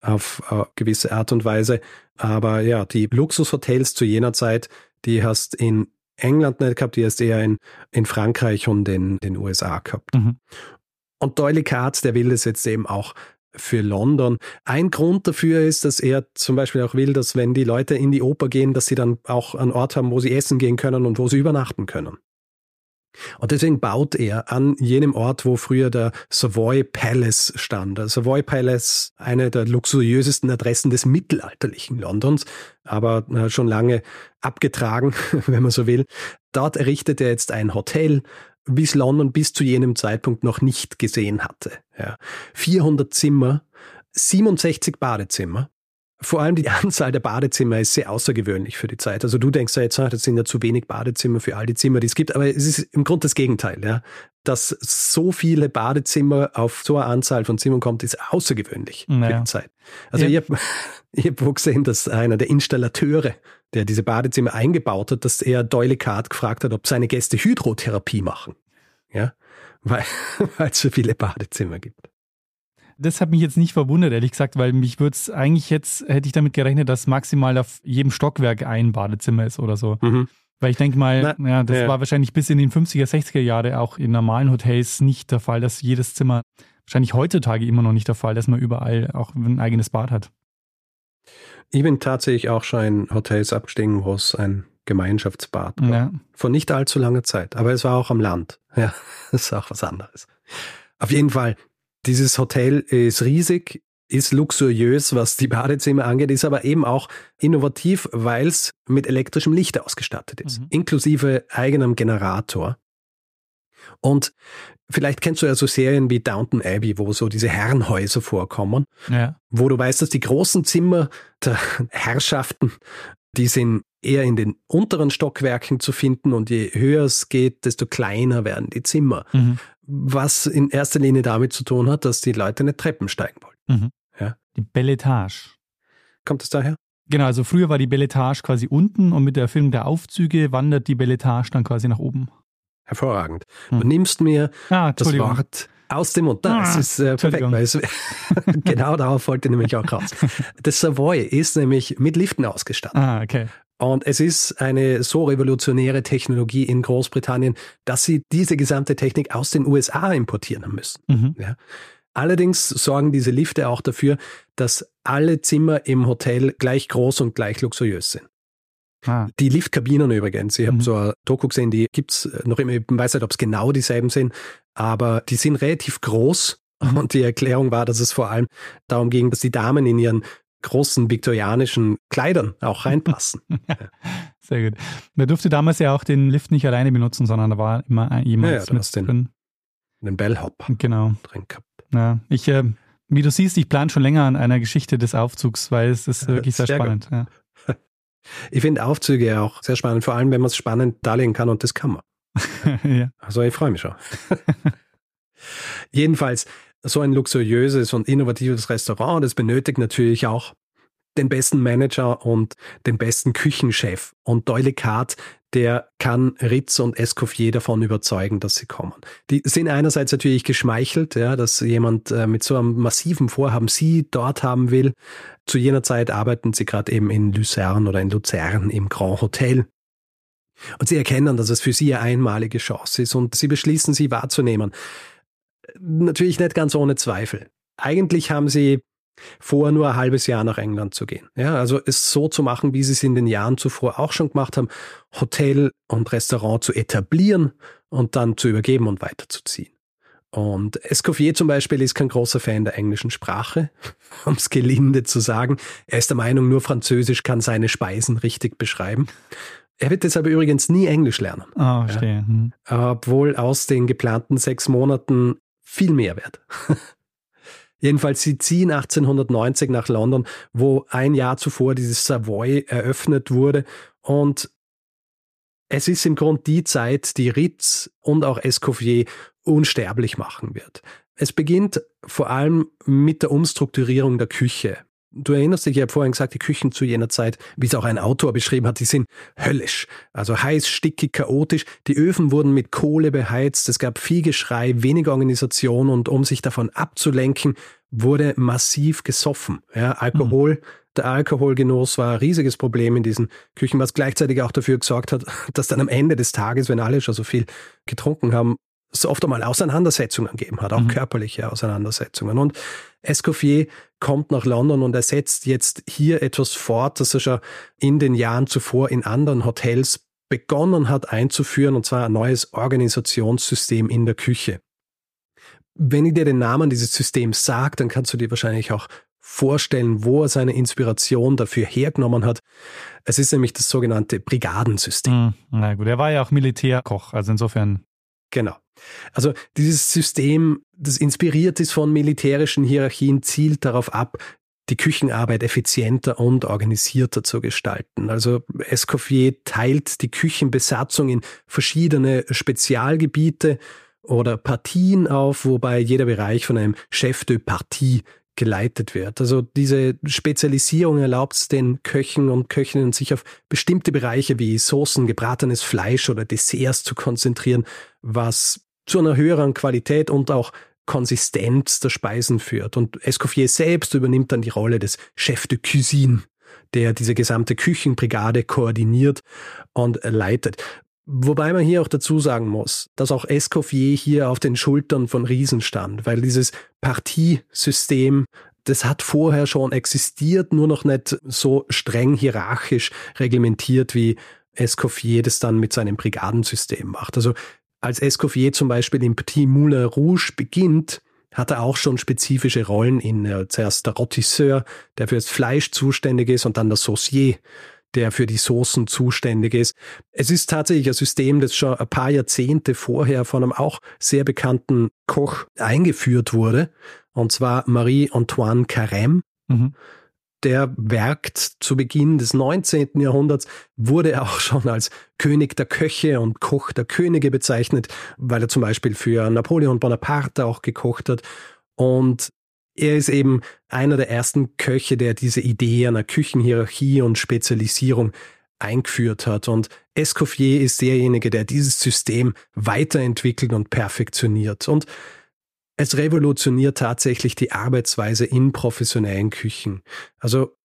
auf eine gewisse Art und Weise. Aber ja, die Luxushotels zu jener Zeit, die hast in England nicht gehabt, die hast eher in, in Frankreich und in den USA gehabt. Mhm. Und Doyle Katz, der will das jetzt eben auch für London. Ein Grund dafür ist, dass er zum Beispiel auch will, dass wenn die Leute in die Oper gehen, dass sie dann auch einen Ort haben, wo sie essen gehen können und wo sie übernachten können. Und deswegen baut er an jenem Ort, wo früher der Savoy Palace stand. Der Savoy Palace, eine der luxuriösesten Adressen des mittelalterlichen Londons, aber äh, schon lange abgetragen, wenn man so will. Dort errichtet er jetzt ein Hotel, wie es London bis zu jenem Zeitpunkt noch nicht gesehen hatte. Ja. 400 Zimmer, 67 Badezimmer. Vor allem die Anzahl der Badezimmer ist sehr außergewöhnlich für die Zeit. Also du denkst ja jetzt, ah, das sind ja zu wenig Badezimmer für all die Zimmer, die es gibt, aber es ist im Grunde das Gegenteil. Ja. Dass so viele Badezimmer auf so eine Anzahl von Zimmern kommt, ist außergewöhnlich naja. für die Zeit. Also ja. ich habe ich hab gesehen, dass einer der Installateure, der diese Badezimmer eingebaut hat, dass er Doyle Card gefragt hat, ob seine Gäste Hydrotherapie machen. Ja, weil es so viele Badezimmer gibt. Das hat mich jetzt nicht verwundert, ehrlich gesagt, weil mich würde es eigentlich jetzt, hätte ich damit gerechnet, dass maximal auf jedem Stockwerk ein Badezimmer ist oder so. Mhm. Weil ich denke mal, Na, ja, das ja. war wahrscheinlich bis in den 50er, 60er Jahre auch in normalen Hotels nicht der Fall, dass jedes Zimmer, wahrscheinlich heutzutage immer noch nicht der Fall, dass man überall auch ein eigenes Bad hat. Ich bin tatsächlich auch schon in Hotels abgestiegen, wo es ein Gemeinschaftsbad war. Ja. Vor nicht allzu langer Zeit. Aber es war auch am Land. Ja, das ist auch was anderes. Auf jeden Fall, dieses Hotel ist riesig, ist luxuriös, was die Badezimmer angeht, ist aber eben auch innovativ, weil es mit elektrischem Licht ausgestattet ist, mhm. inklusive eigenem Generator. Und vielleicht kennst du ja so Serien wie Downton Abbey, wo so diese Herrenhäuser vorkommen, ja. wo du weißt, dass die großen Zimmer der Herrschaften, die sind eher in den unteren Stockwerken zu finden und je höher es geht, desto kleiner werden die Zimmer. Mhm. Was in erster Linie damit zu tun hat, dass die Leute nicht Treppen steigen wollen. Mhm. Ja. Die Belletage. Kommt es daher? Genau, also früher war die Belletage quasi unten und mit der Erfüllung der Aufzüge wandert die Belletage dann quasi nach oben. Hervorragend. Du hm. nimmst mir ah, das Wort aus dem Mund. Ah, das ist äh, perfekt. Weil es, genau darauf wollte ich nämlich auch raus. Das Savoy ist nämlich mit Liften ausgestattet. Ah, okay. Und es ist eine so revolutionäre Technologie in Großbritannien, dass sie diese gesamte Technik aus den USA importieren müssen. Mhm. Ja. Allerdings sorgen diese Lifte auch dafür, dass alle Zimmer im Hotel gleich groß und gleich luxuriös sind. Ah. Die Liftkabinen übrigens, ich habe mhm. so ein Doku gesehen, die gibt's noch immer, ich weiß nicht, ob es genau dieselben sind, aber die sind relativ groß mhm. und die Erklärung war, dass es vor allem darum ging, dass die Damen in ihren großen viktorianischen Kleidern auch reinpassen. Sehr gut. Man durfte damals ja auch den Lift nicht alleine benutzen, sondern da war immer jemand ja, ja, mit den, drin. Den Bellhop genau. drin gehabt. Ja, ich, äh, wie du siehst, ich plane schon länger an einer Geschichte des Aufzugs, weil es ist wirklich sehr, sehr spannend. Ja. Ich finde Aufzüge auch sehr spannend, vor allem wenn man es spannend darlegen kann und das kann man. ja. Also ich freue mich schon. Jedenfalls, so ein luxuriöses und innovatives Restaurant, das benötigt natürlich auch den besten Manager und den besten Küchenchef. Und Deulicat, der kann Ritz und Escoffier davon überzeugen, dass sie kommen. Die sind einerseits natürlich geschmeichelt, ja, dass jemand äh, mit so einem massiven Vorhaben sie dort haben will. Zu jener Zeit arbeiten sie gerade eben in Luzern oder in Luzern im Grand Hotel. Und sie erkennen, dass es für sie eine einmalige Chance ist und sie beschließen, sie wahrzunehmen. Natürlich nicht ganz ohne Zweifel. Eigentlich haben sie vor, nur ein halbes Jahr nach England zu gehen. Ja, also es so zu machen, wie sie es in den Jahren zuvor auch schon gemacht haben, Hotel und Restaurant zu etablieren und dann zu übergeben und weiterzuziehen. Und Escoffier zum Beispiel ist kein großer Fan der englischen Sprache, um es gelinde zu sagen. Er ist der Meinung, nur Französisch kann seine Speisen richtig beschreiben. Er wird deshalb übrigens nie Englisch lernen. Ah, oh, verstehe. Ja. Hm. Obwohl aus den geplanten sechs Monaten viel mehr wird. Jedenfalls, sie ziehen 1890 nach London, wo ein Jahr zuvor dieses Savoy eröffnet wurde. Und es ist im Grunde die Zeit, die Ritz und auch Escoffier unsterblich machen wird. Es beginnt vor allem mit der Umstrukturierung der Küche. Du erinnerst dich, ich habe vorhin gesagt, die Küchen zu jener Zeit, wie es auch ein Autor beschrieben hat, die sind höllisch. Also heiß, stickig, chaotisch. Die Öfen wurden mit Kohle beheizt. Es gab viel Geschrei, wenig Organisation und um sich davon abzulenken, wurde massiv gesoffen. Ja, Alkohol, mhm. der Alkoholgenuss war ein riesiges Problem in diesen Küchen, was gleichzeitig auch dafür gesorgt hat, dass dann am Ende des Tages, wenn alle schon so viel getrunken haben, es oft einmal Auseinandersetzungen gegeben hat, auch mhm. körperliche Auseinandersetzungen. Und Escoffier kommt nach London und er setzt jetzt hier etwas fort, das er schon in den Jahren zuvor in anderen Hotels begonnen hat einzuführen, und zwar ein neues Organisationssystem in der Küche. Wenn ich dir den Namen dieses Systems sage, dann kannst du dir wahrscheinlich auch vorstellen, wo er seine Inspiration dafür hergenommen hat. Es ist nämlich das sogenannte Brigadensystem. Hm, na gut, er war ja auch Militärkoch, also insofern. Genau. Also dieses System, das inspiriert ist von militärischen Hierarchien, zielt darauf ab, die Küchenarbeit effizienter und organisierter zu gestalten. Also Escoffier teilt die Küchenbesatzung in verschiedene Spezialgebiete oder Partien auf, wobei jeder Bereich von einem Chef de Partie geleitet wird. Also diese Spezialisierung erlaubt es den Köchen und Köchinnen, sich auf bestimmte Bereiche wie Soßen, gebratenes Fleisch oder Desserts zu konzentrieren, was zu einer höheren Qualität und auch Konsistenz der Speisen führt. Und Escoffier selbst übernimmt dann die Rolle des Chef de Cuisine, der diese gesamte Küchenbrigade koordiniert und leitet. Wobei man hier auch dazu sagen muss, dass auch Escoffier hier auf den Schultern von Riesen stand, weil dieses Partiesystem, das hat vorher schon existiert, nur noch nicht so streng hierarchisch reglementiert, wie Escoffier das dann mit seinem Brigadensystem macht. Also als Escoffier zum Beispiel im Petit Moulin Rouge beginnt, hat er auch schon spezifische Rollen in. Zuerst der Rotisseur, der für das Fleisch zuständig ist, und dann der Saucier, der für die Soßen zuständig ist. Es ist tatsächlich ein System, das schon ein paar Jahrzehnte vorher von einem auch sehr bekannten Koch eingeführt wurde, und zwar Marie-Antoine Carême. Mhm. Der werkt zu Beginn des 19. Jahrhunderts, wurde auch schon als König der Köche und Koch der Könige bezeichnet, weil er zum Beispiel für Napoleon Bonaparte auch gekocht hat. Und er ist eben einer der ersten Köche, der diese Idee einer Küchenhierarchie und Spezialisierung eingeführt hat. Und Escoffier ist derjenige, der dieses System weiterentwickelt und perfektioniert. Und es revolutioniert tatsächlich die Arbeitsweise in professionellen Küchen. Also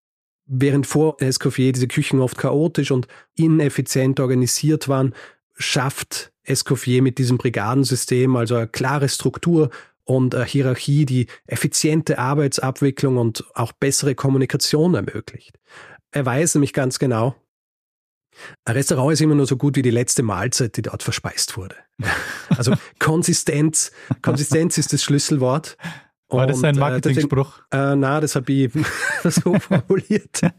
während vor Escoffier diese Küchen oft chaotisch und ineffizient organisiert waren, schafft Escoffier mit diesem Brigadensystem also eine klare Struktur und eine Hierarchie, die effiziente Arbeitsabwicklung und auch bessere Kommunikation ermöglicht. Er weiß nämlich ganz genau, ein Restaurant ist immer nur so gut wie die letzte Mahlzeit, die dort verspeist wurde. Also Konsistenz, Konsistenz ist das Schlüsselwort. War das ein äh, Marketing-Spruch? Äh, na, das habe ich so formuliert.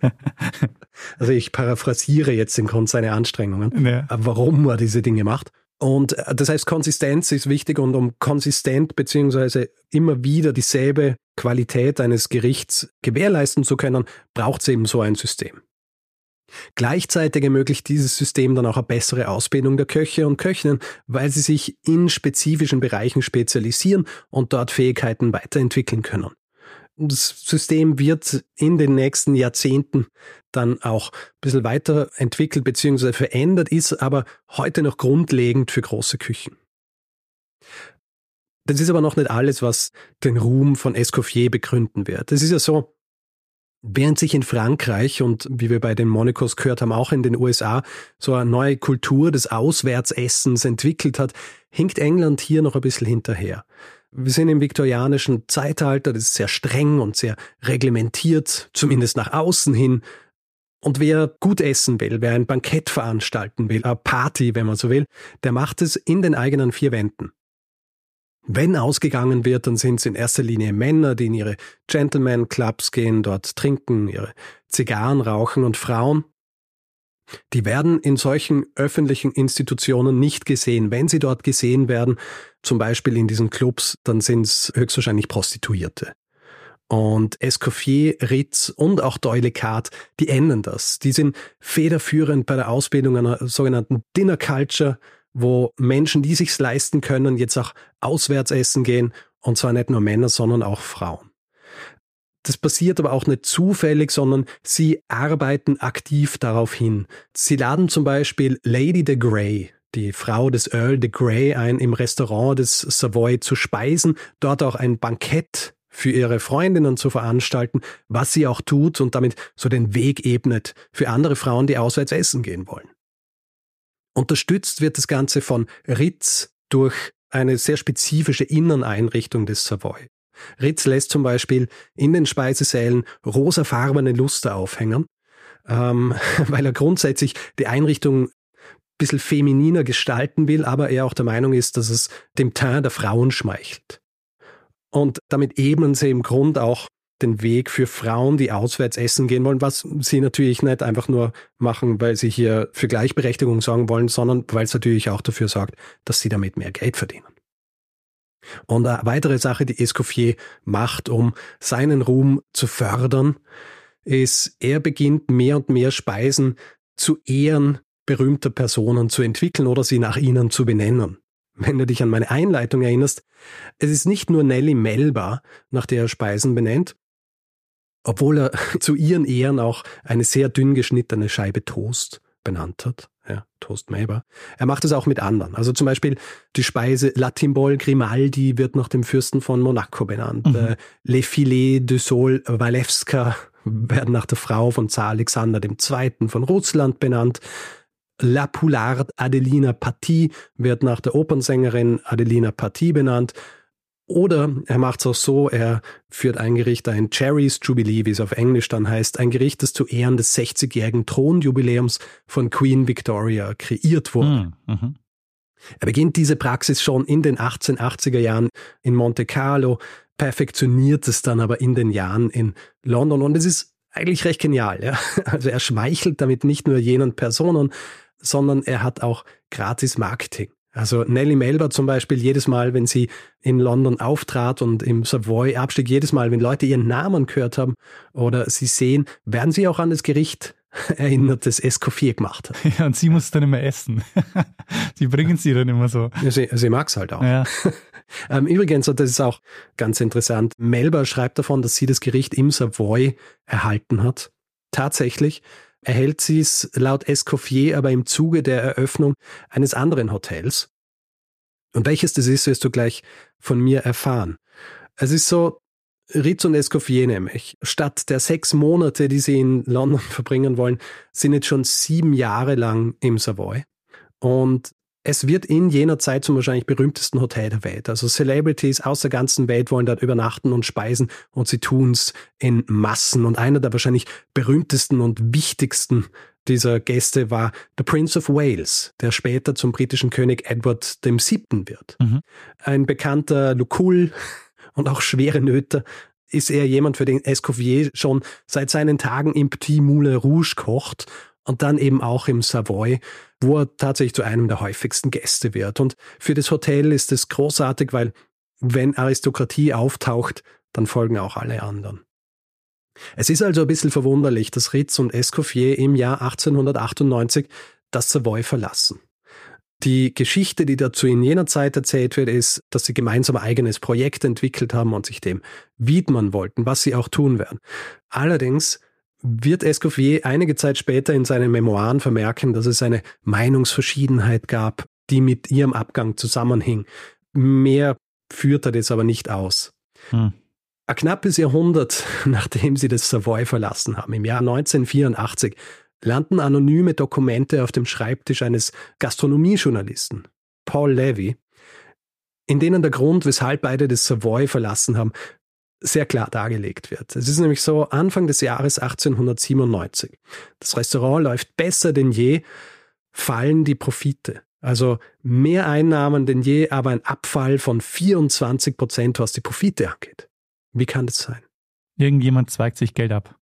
Also ich paraphrasiere jetzt im Grunde seine Anstrengungen, ja. warum er diese Dinge macht. Und äh, das heißt, Konsistenz ist wichtig und um konsistent beziehungsweise immer wieder dieselbe Qualität eines Gerichts gewährleisten zu können, braucht es eben so ein System. Gleichzeitig ermöglicht dieses System dann auch eine bessere Ausbildung der Köche und Köchinnen, weil sie sich in spezifischen Bereichen spezialisieren und dort Fähigkeiten weiterentwickeln können. Das System wird in den nächsten Jahrzehnten dann auch ein bisschen weiterentwickelt bzw. verändert, ist aber heute noch grundlegend für große Küchen. Das ist aber noch nicht alles, was den Ruhm von Escoffier begründen wird. Es ist ja so, während sich in Frankreich und wie wir bei den Monacos gehört haben, auch in den USA so eine neue Kultur des Auswärtsessens entwickelt hat, hinkt England hier noch ein bisschen hinterher. Wir sind im viktorianischen Zeitalter, das ist sehr streng und sehr reglementiert, zumindest nach außen hin. Und wer gut essen will, wer ein Bankett veranstalten will, eine Party, wenn man so will, der macht es in den eigenen vier Wänden. Wenn ausgegangen wird, dann sind es in erster Linie Männer, die in ihre Gentleman Clubs gehen, dort trinken, ihre Zigarren rauchen und Frauen, die werden in solchen öffentlichen Institutionen nicht gesehen. Wenn sie dort gesehen werden, zum Beispiel in diesen Clubs, dann sind es höchstwahrscheinlich Prostituierte. Und Escoffier, Ritz und auch D'Oylicard, die ändern das. Die sind federführend bei der Ausbildung einer sogenannten Dinner Culture, wo Menschen, die sich's leisten können, jetzt auch auswärts essen gehen und zwar nicht nur Männer, sondern auch Frauen. Das passiert aber auch nicht zufällig, sondern sie arbeiten aktiv darauf hin. Sie laden zum Beispiel Lady de Grey, die Frau des Earl de Grey, ein, im Restaurant des Savoy zu speisen, dort auch ein Bankett für ihre Freundinnen zu veranstalten, was sie auch tut und damit so den Weg ebnet für andere Frauen, die auswärts essen gehen wollen. Unterstützt wird das Ganze von Ritz durch eine sehr spezifische Inneneinrichtung des Savoy. Ritz lässt zum Beispiel in den Speisesälen rosafarbene Luster aufhängen, ähm, weil er grundsätzlich die Einrichtung ein bisschen femininer gestalten will, aber er auch der Meinung ist, dass es dem Teint der Frauen schmeichelt. Und damit ebnen sie im Grund auch den Weg für Frauen, die auswärts essen gehen wollen, was sie natürlich nicht einfach nur machen, weil sie hier für Gleichberechtigung sorgen wollen, sondern weil es natürlich auch dafür sorgt, dass sie damit mehr Geld verdienen. Und eine weitere Sache, die Escoffier macht, um seinen Ruhm zu fördern, ist, er beginnt mehr und mehr Speisen zu Ehren berühmter Personen zu entwickeln oder sie nach ihnen zu benennen. Wenn du dich an meine Einleitung erinnerst, es ist nicht nur Nelly Melba, nach der er Speisen benennt, obwohl er zu ihren Ehren auch eine sehr dünn geschnittene Scheibe Toast benannt hat. Ja, Toast Melba. Er macht es auch mit anderen. Also zum Beispiel die Speise Latimbol Grimaldi wird nach dem Fürsten von Monaco benannt. Mhm. Äh, Les Filets de Sol Walewska werden nach der Frau von Zar Alexander II. von Russland benannt. La Poulard Adelina Patti wird nach der Opernsängerin Adelina Patti benannt. Oder er macht es auch so, er führt ein Gericht ein, Cherries Jubilee, wie es auf Englisch dann heißt, ein Gericht, das zu Ehren des 60-jährigen Thronjubiläums von Queen Victoria kreiert wurde. Hm, mhm. Er beginnt diese Praxis schon in den 1880er Jahren in Monte Carlo, perfektioniert es dann aber in den Jahren in London und es ist eigentlich recht genial. Ja? Also er schmeichelt damit nicht nur jenen Personen, sondern er hat auch gratis Marketing. Also Nelly Melba zum Beispiel, jedes Mal, wenn sie in London auftrat und im Savoy abstieg, jedes Mal, wenn Leute ihren Namen gehört haben oder sie sehen, werden sie auch an das Gericht erinnert, das Escoffier gemacht hat. Ja, und sie muss dann immer essen. sie bringen sie dann immer so. Ja, sie, sie mag es halt auch. Ja. ähm, übrigens, und das ist auch ganz interessant, Melba schreibt davon, dass sie das Gericht im Savoy erhalten hat. Tatsächlich erhält sie es laut Escoffier aber im Zuge der Eröffnung eines anderen Hotels. Und welches das ist, wirst du gleich von mir erfahren. Es ist so, Ritz und Escoffier nämlich, statt der sechs Monate, die sie in London verbringen wollen, sind jetzt schon sieben Jahre lang im Savoy. Und es wird in jener Zeit zum wahrscheinlich berühmtesten Hotel der Welt. Also Celebrities aus der ganzen Welt wollen dort übernachten und speisen und sie tun's in Massen. Und einer der wahrscheinlich berühmtesten und wichtigsten dieser Gäste war der Prince of Wales, der später zum britischen König Edward VII. wird. Mhm. Ein bekannter Lukul und auch schwere Nöte ist er jemand, für den Escoffier schon seit seinen Tagen im Petit Moulin Rouge kocht und dann eben auch im Savoy, wo er tatsächlich zu einem der häufigsten Gäste wird. Und für das Hotel ist es großartig, weil wenn Aristokratie auftaucht, dann folgen auch alle anderen. Es ist also ein bisschen verwunderlich, dass Ritz und Escoffier im Jahr 1898 das Savoy verlassen. Die Geschichte, die dazu in jener Zeit erzählt wird, ist, dass sie gemeinsam ein eigenes Projekt entwickelt haben und sich dem widmen wollten, was sie auch tun werden. Allerdings wird Escoffier einige Zeit später in seinen Memoiren vermerken, dass es eine Meinungsverschiedenheit gab, die mit ihrem Abgang zusammenhing. Mehr führt er das aber nicht aus. Hm. Ein knappes Jahrhundert, nachdem sie das Savoy verlassen haben, im Jahr 1984, landen anonyme Dokumente auf dem Schreibtisch eines Gastronomiejournalisten, Paul Levy, in denen der Grund, weshalb beide das Savoy verlassen haben, sehr klar dargelegt wird. Es ist nämlich so Anfang des Jahres 1897. Das Restaurant läuft besser denn je, fallen die Profite. Also mehr Einnahmen denn je, aber ein Abfall von 24 Prozent, was die Profite angeht. Wie kann das sein? Irgendjemand zweigt sich Geld ab.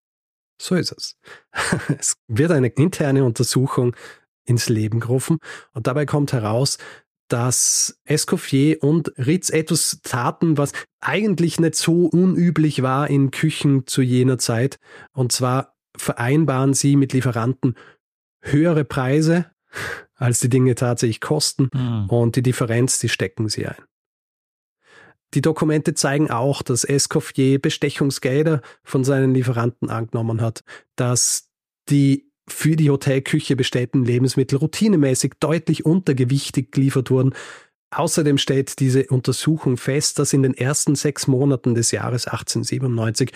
So ist es. Es wird eine interne Untersuchung ins Leben gerufen und dabei kommt heraus, dass Escoffier und Ritz etwas taten, was eigentlich nicht so unüblich war in Küchen zu jener Zeit. Und zwar vereinbaren sie mit Lieferanten höhere Preise, als die Dinge tatsächlich kosten. Mhm. Und die Differenz, die stecken sie ein. Die Dokumente zeigen auch, dass Escoffier Bestechungsgelder von seinen Lieferanten angenommen hat, dass die für die Hotelküche bestellten Lebensmittel routinemäßig deutlich untergewichtig geliefert wurden. Außerdem stellt diese Untersuchung fest, dass in den ersten sechs Monaten des Jahres 1897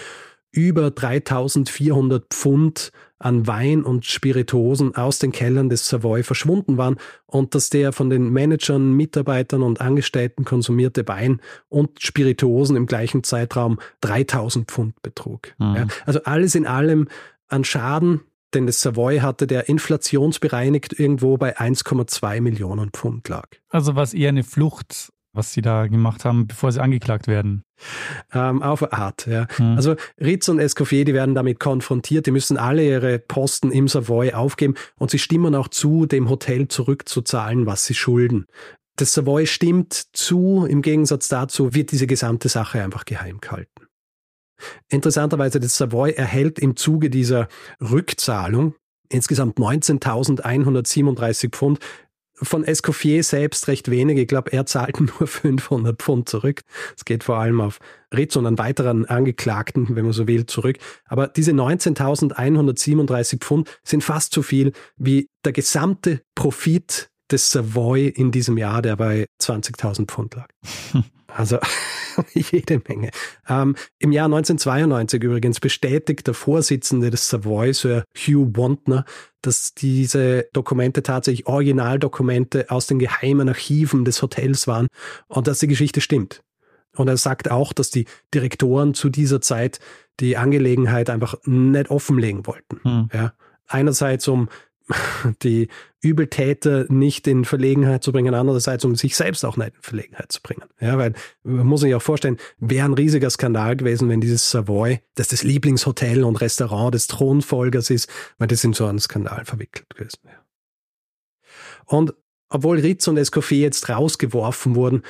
über 3400 Pfund an Wein und Spiritosen aus den Kellern des Savoy verschwunden waren und dass der von den Managern, Mitarbeitern und Angestellten konsumierte Wein und Spiritosen im gleichen Zeitraum 3000 Pfund betrug. Mhm. Ja, also alles in allem an Schaden denn das Savoy hatte der inflationsbereinigt irgendwo bei 1,2 Millionen Pfund lag. Also was eher eine Flucht, was sie da gemacht haben, bevor sie angeklagt werden. Ähm, auf eine Art, ja. Hm. Also Ritz und Escoffier, die werden damit konfrontiert, die müssen alle ihre Posten im Savoy aufgeben und sie stimmen auch zu, dem Hotel zurückzuzahlen, was sie schulden. Das Savoy stimmt zu, im Gegensatz dazu wird diese gesamte Sache einfach geheim gehalten. Interessanterweise, das Savoy erhält im Zuge dieser Rückzahlung insgesamt 19.137 Pfund. Von Escoffier selbst recht wenig. Ich glaube, er zahlt nur 500 Pfund zurück. Es geht vor allem auf Ritz und an weiteren Angeklagten, wenn man so will, zurück. Aber diese 19.137 Pfund sind fast so viel wie der gesamte Profit des Savoy in diesem Jahr, der bei 20.000 Pfund lag. Also jede Menge. Ähm, Im Jahr 1992 übrigens bestätigt der Vorsitzende des Savoy, Sir Hugh Wantner, dass diese Dokumente tatsächlich Originaldokumente aus den geheimen Archiven des Hotels waren und dass die Geschichte stimmt. Und er sagt auch, dass die Direktoren zu dieser Zeit die Angelegenheit einfach nicht offenlegen wollten. Hm. Ja. Einerseits, um die Übeltäter nicht in Verlegenheit zu bringen, andererseits um sich selbst auch nicht in Verlegenheit zu bringen. Ja, weil man muss sich auch vorstellen, wäre ein riesiger Skandal gewesen, wenn dieses Savoy, das das Lieblingshotel und Restaurant des Thronfolgers ist, weil das in so einen Skandal verwickelt gewesen wäre. Und obwohl Ritz und Escoffier jetzt rausgeworfen wurden,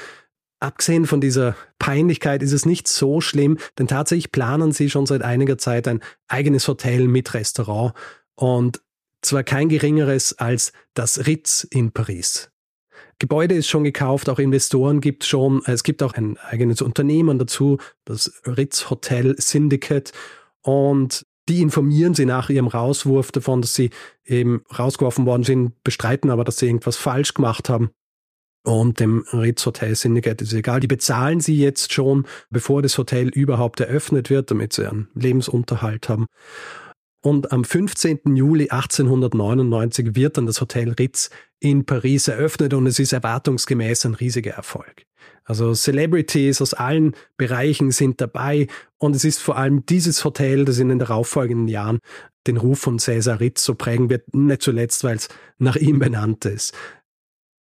abgesehen von dieser Peinlichkeit ist es nicht so schlimm, denn tatsächlich planen sie schon seit einiger Zeit ein eigenes Hotel mit Restaurant und zwar kein geringeres als das Ritz in Paris. Gebäude ist schon gekauft, auch Investoren gibt schon. Es gibt auch ein eigenes Unternehmen dazu, das Ritz Hotel Syndicate. Und die informieren sie nach ihrem Rauswurf davon, dass sie eben rausgeworfen worden sind, bestreiten aber, dass sie irgendwas falsch gemacht haben. Und dem Ritz Hotel Syndicate ist egal. Die bezahlen sie jetzt schon, bevor das Hotel überhaupt eröffnet wird, damit sie einen Lebensunterhalt haben. Und am 15. Juli 1899 wird dann das Hotel Ritz in Paris eröffnet und es ist erwartungsgemäß ein riesiger Erfolg. Also Celebrities aus allen Bereichen sind dabei und es ist vor allem dieses Hotel, das in den darauffolgenden Jahren den Ruf von Cäsar Ritz so prägen wird, nicht zuletzt, weil es nach ihm benannt ist.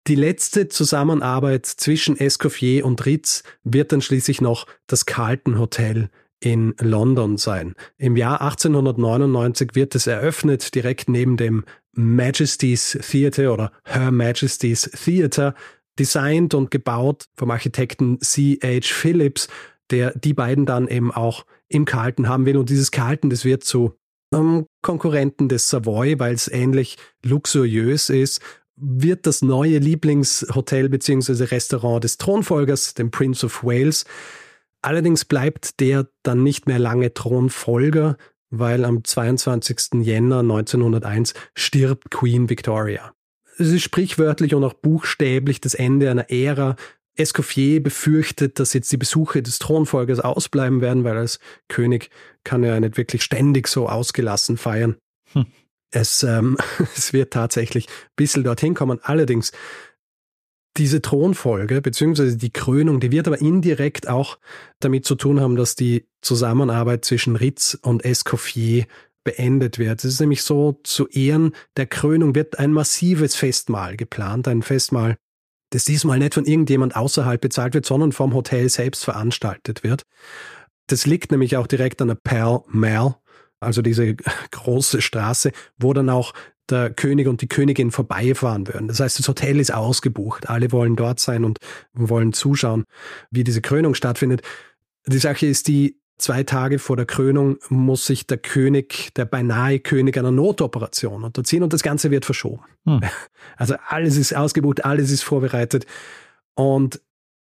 Die letzte Zusammenarbeit zwischen Escoffier und Ritz wird dann schließlich noch das Carlton Hotel in London sein. Im Jahr 1899 wird es eröffnet, direkt neben dem Majesty's Theatre oder Her Majesty's Theatre, designt und gebaut vom Architekten C.H. Phillips, der die beiden dann eben auch im Carlton haben will. Und dieses Carlton, das wird zu einem Konkurrenten des Savoy, weil es ähnlich luxuriös ist wird das neue Lieblingshotel bzw. Restaurant des Thronfolgers, dem Prince of Wales. Allerdings bleibt der dann nicht mehr lange Thronfolger, weil am 22. Jänner 1901 stirbt Queen Victoria. Es ist sprichwörtlich und auch buchstäblich das Ende einer Ära. Escoffier befürchtet, dass jetzt die Besuche des Thronfolgers ausbleiben werden, weil als König kann er nicht wirklich ständig so ausgelassen feiern. Hm. Es, ähm, es wird tatsächlich ein bisschen dorthin kommen. Allerdings, diese Thronfolge beziehungsweise die Krönung, die wird aber indirekt auch damit zu tun haben, dass die Zusammenarbeit zwischen Ritz und Escoffier beendet wird. Es ist nämlich so, zu Ehren der Krönung wird ein massives Festmahl geplant, ein Festmahl, das diesmal nicht von irgendjemand außerhalb bezahlt wird, sondern vom Hotel selbst veranstaltet wird. Das liegt nämlich auch direkt an der Pall Mall, also diese große Straße, wo dann auch der König und die Königin vorbeifahren würden. Das heißt, das Hotel ist ausgebucht. Alle wollen dort sein und wollen zuschauen, wie diese Krönung stattfindet. Die Sache ist die, zwei Tage vor der Krönung muss sich der König, der beinahe König einer Notoperation unterziehen und das Ganze wird verschoben. Hm. Also alles ist ausgebucht, alles ist vorbereitet und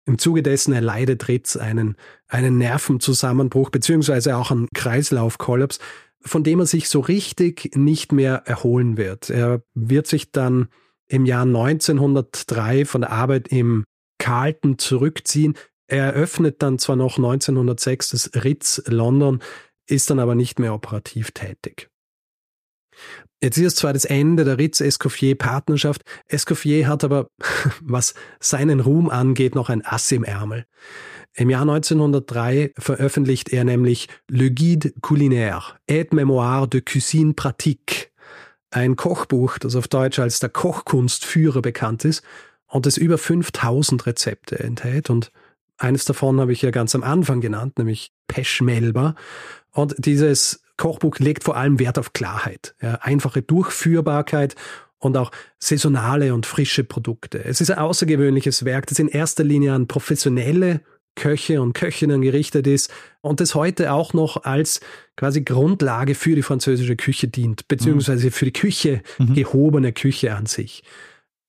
im Zuge dessen erleidet Ritz einen, einen Nervenzusammenbruch beziehungsweise auch einen Kreislaufkollaps, von dem er sich so richtig nicht mehr erholen wird. Er wird sich dann im Jahr 1903 von der Arbeit im Carlton zurückziehen. Er eröffnet dann zwar noch 1906 das Ritz London, ist dann aber nicht mehr operativ tätig. Jetzt ist zwar das Ende der Ritz-Escoffier-Partnerschaft. Escoffier hat aber, was seinen Ruhm angeht, noch ein Ass im Ärmel. Im Jahr 1903 veröffentlicht er nämlich Le Guide culinaire, Aide Mémoire de Cuisine Pratique, ein Kochbuch, das auf Deutsch als der Kochkunstführer bekannt ist und das über 5000 Rezepte enthält und eines davon habe ich ja ganz am Anfang genannt, nämlich Peschmelba. Und dieses Kochbuch legt vor allem Wert auf Klarheit, ja, einfache Durchführbarkeit und auch saisonale und frische Produkte. Es ist ein außergewöhnliches Werk, das in erster Linie an professionelle Köche und Köchinnen gerichtet ist und das heute auch noch als quasi Grundlage für die französische Küche dient, beziehungsweise für die Küche, mhm. gehobene Küche an sich.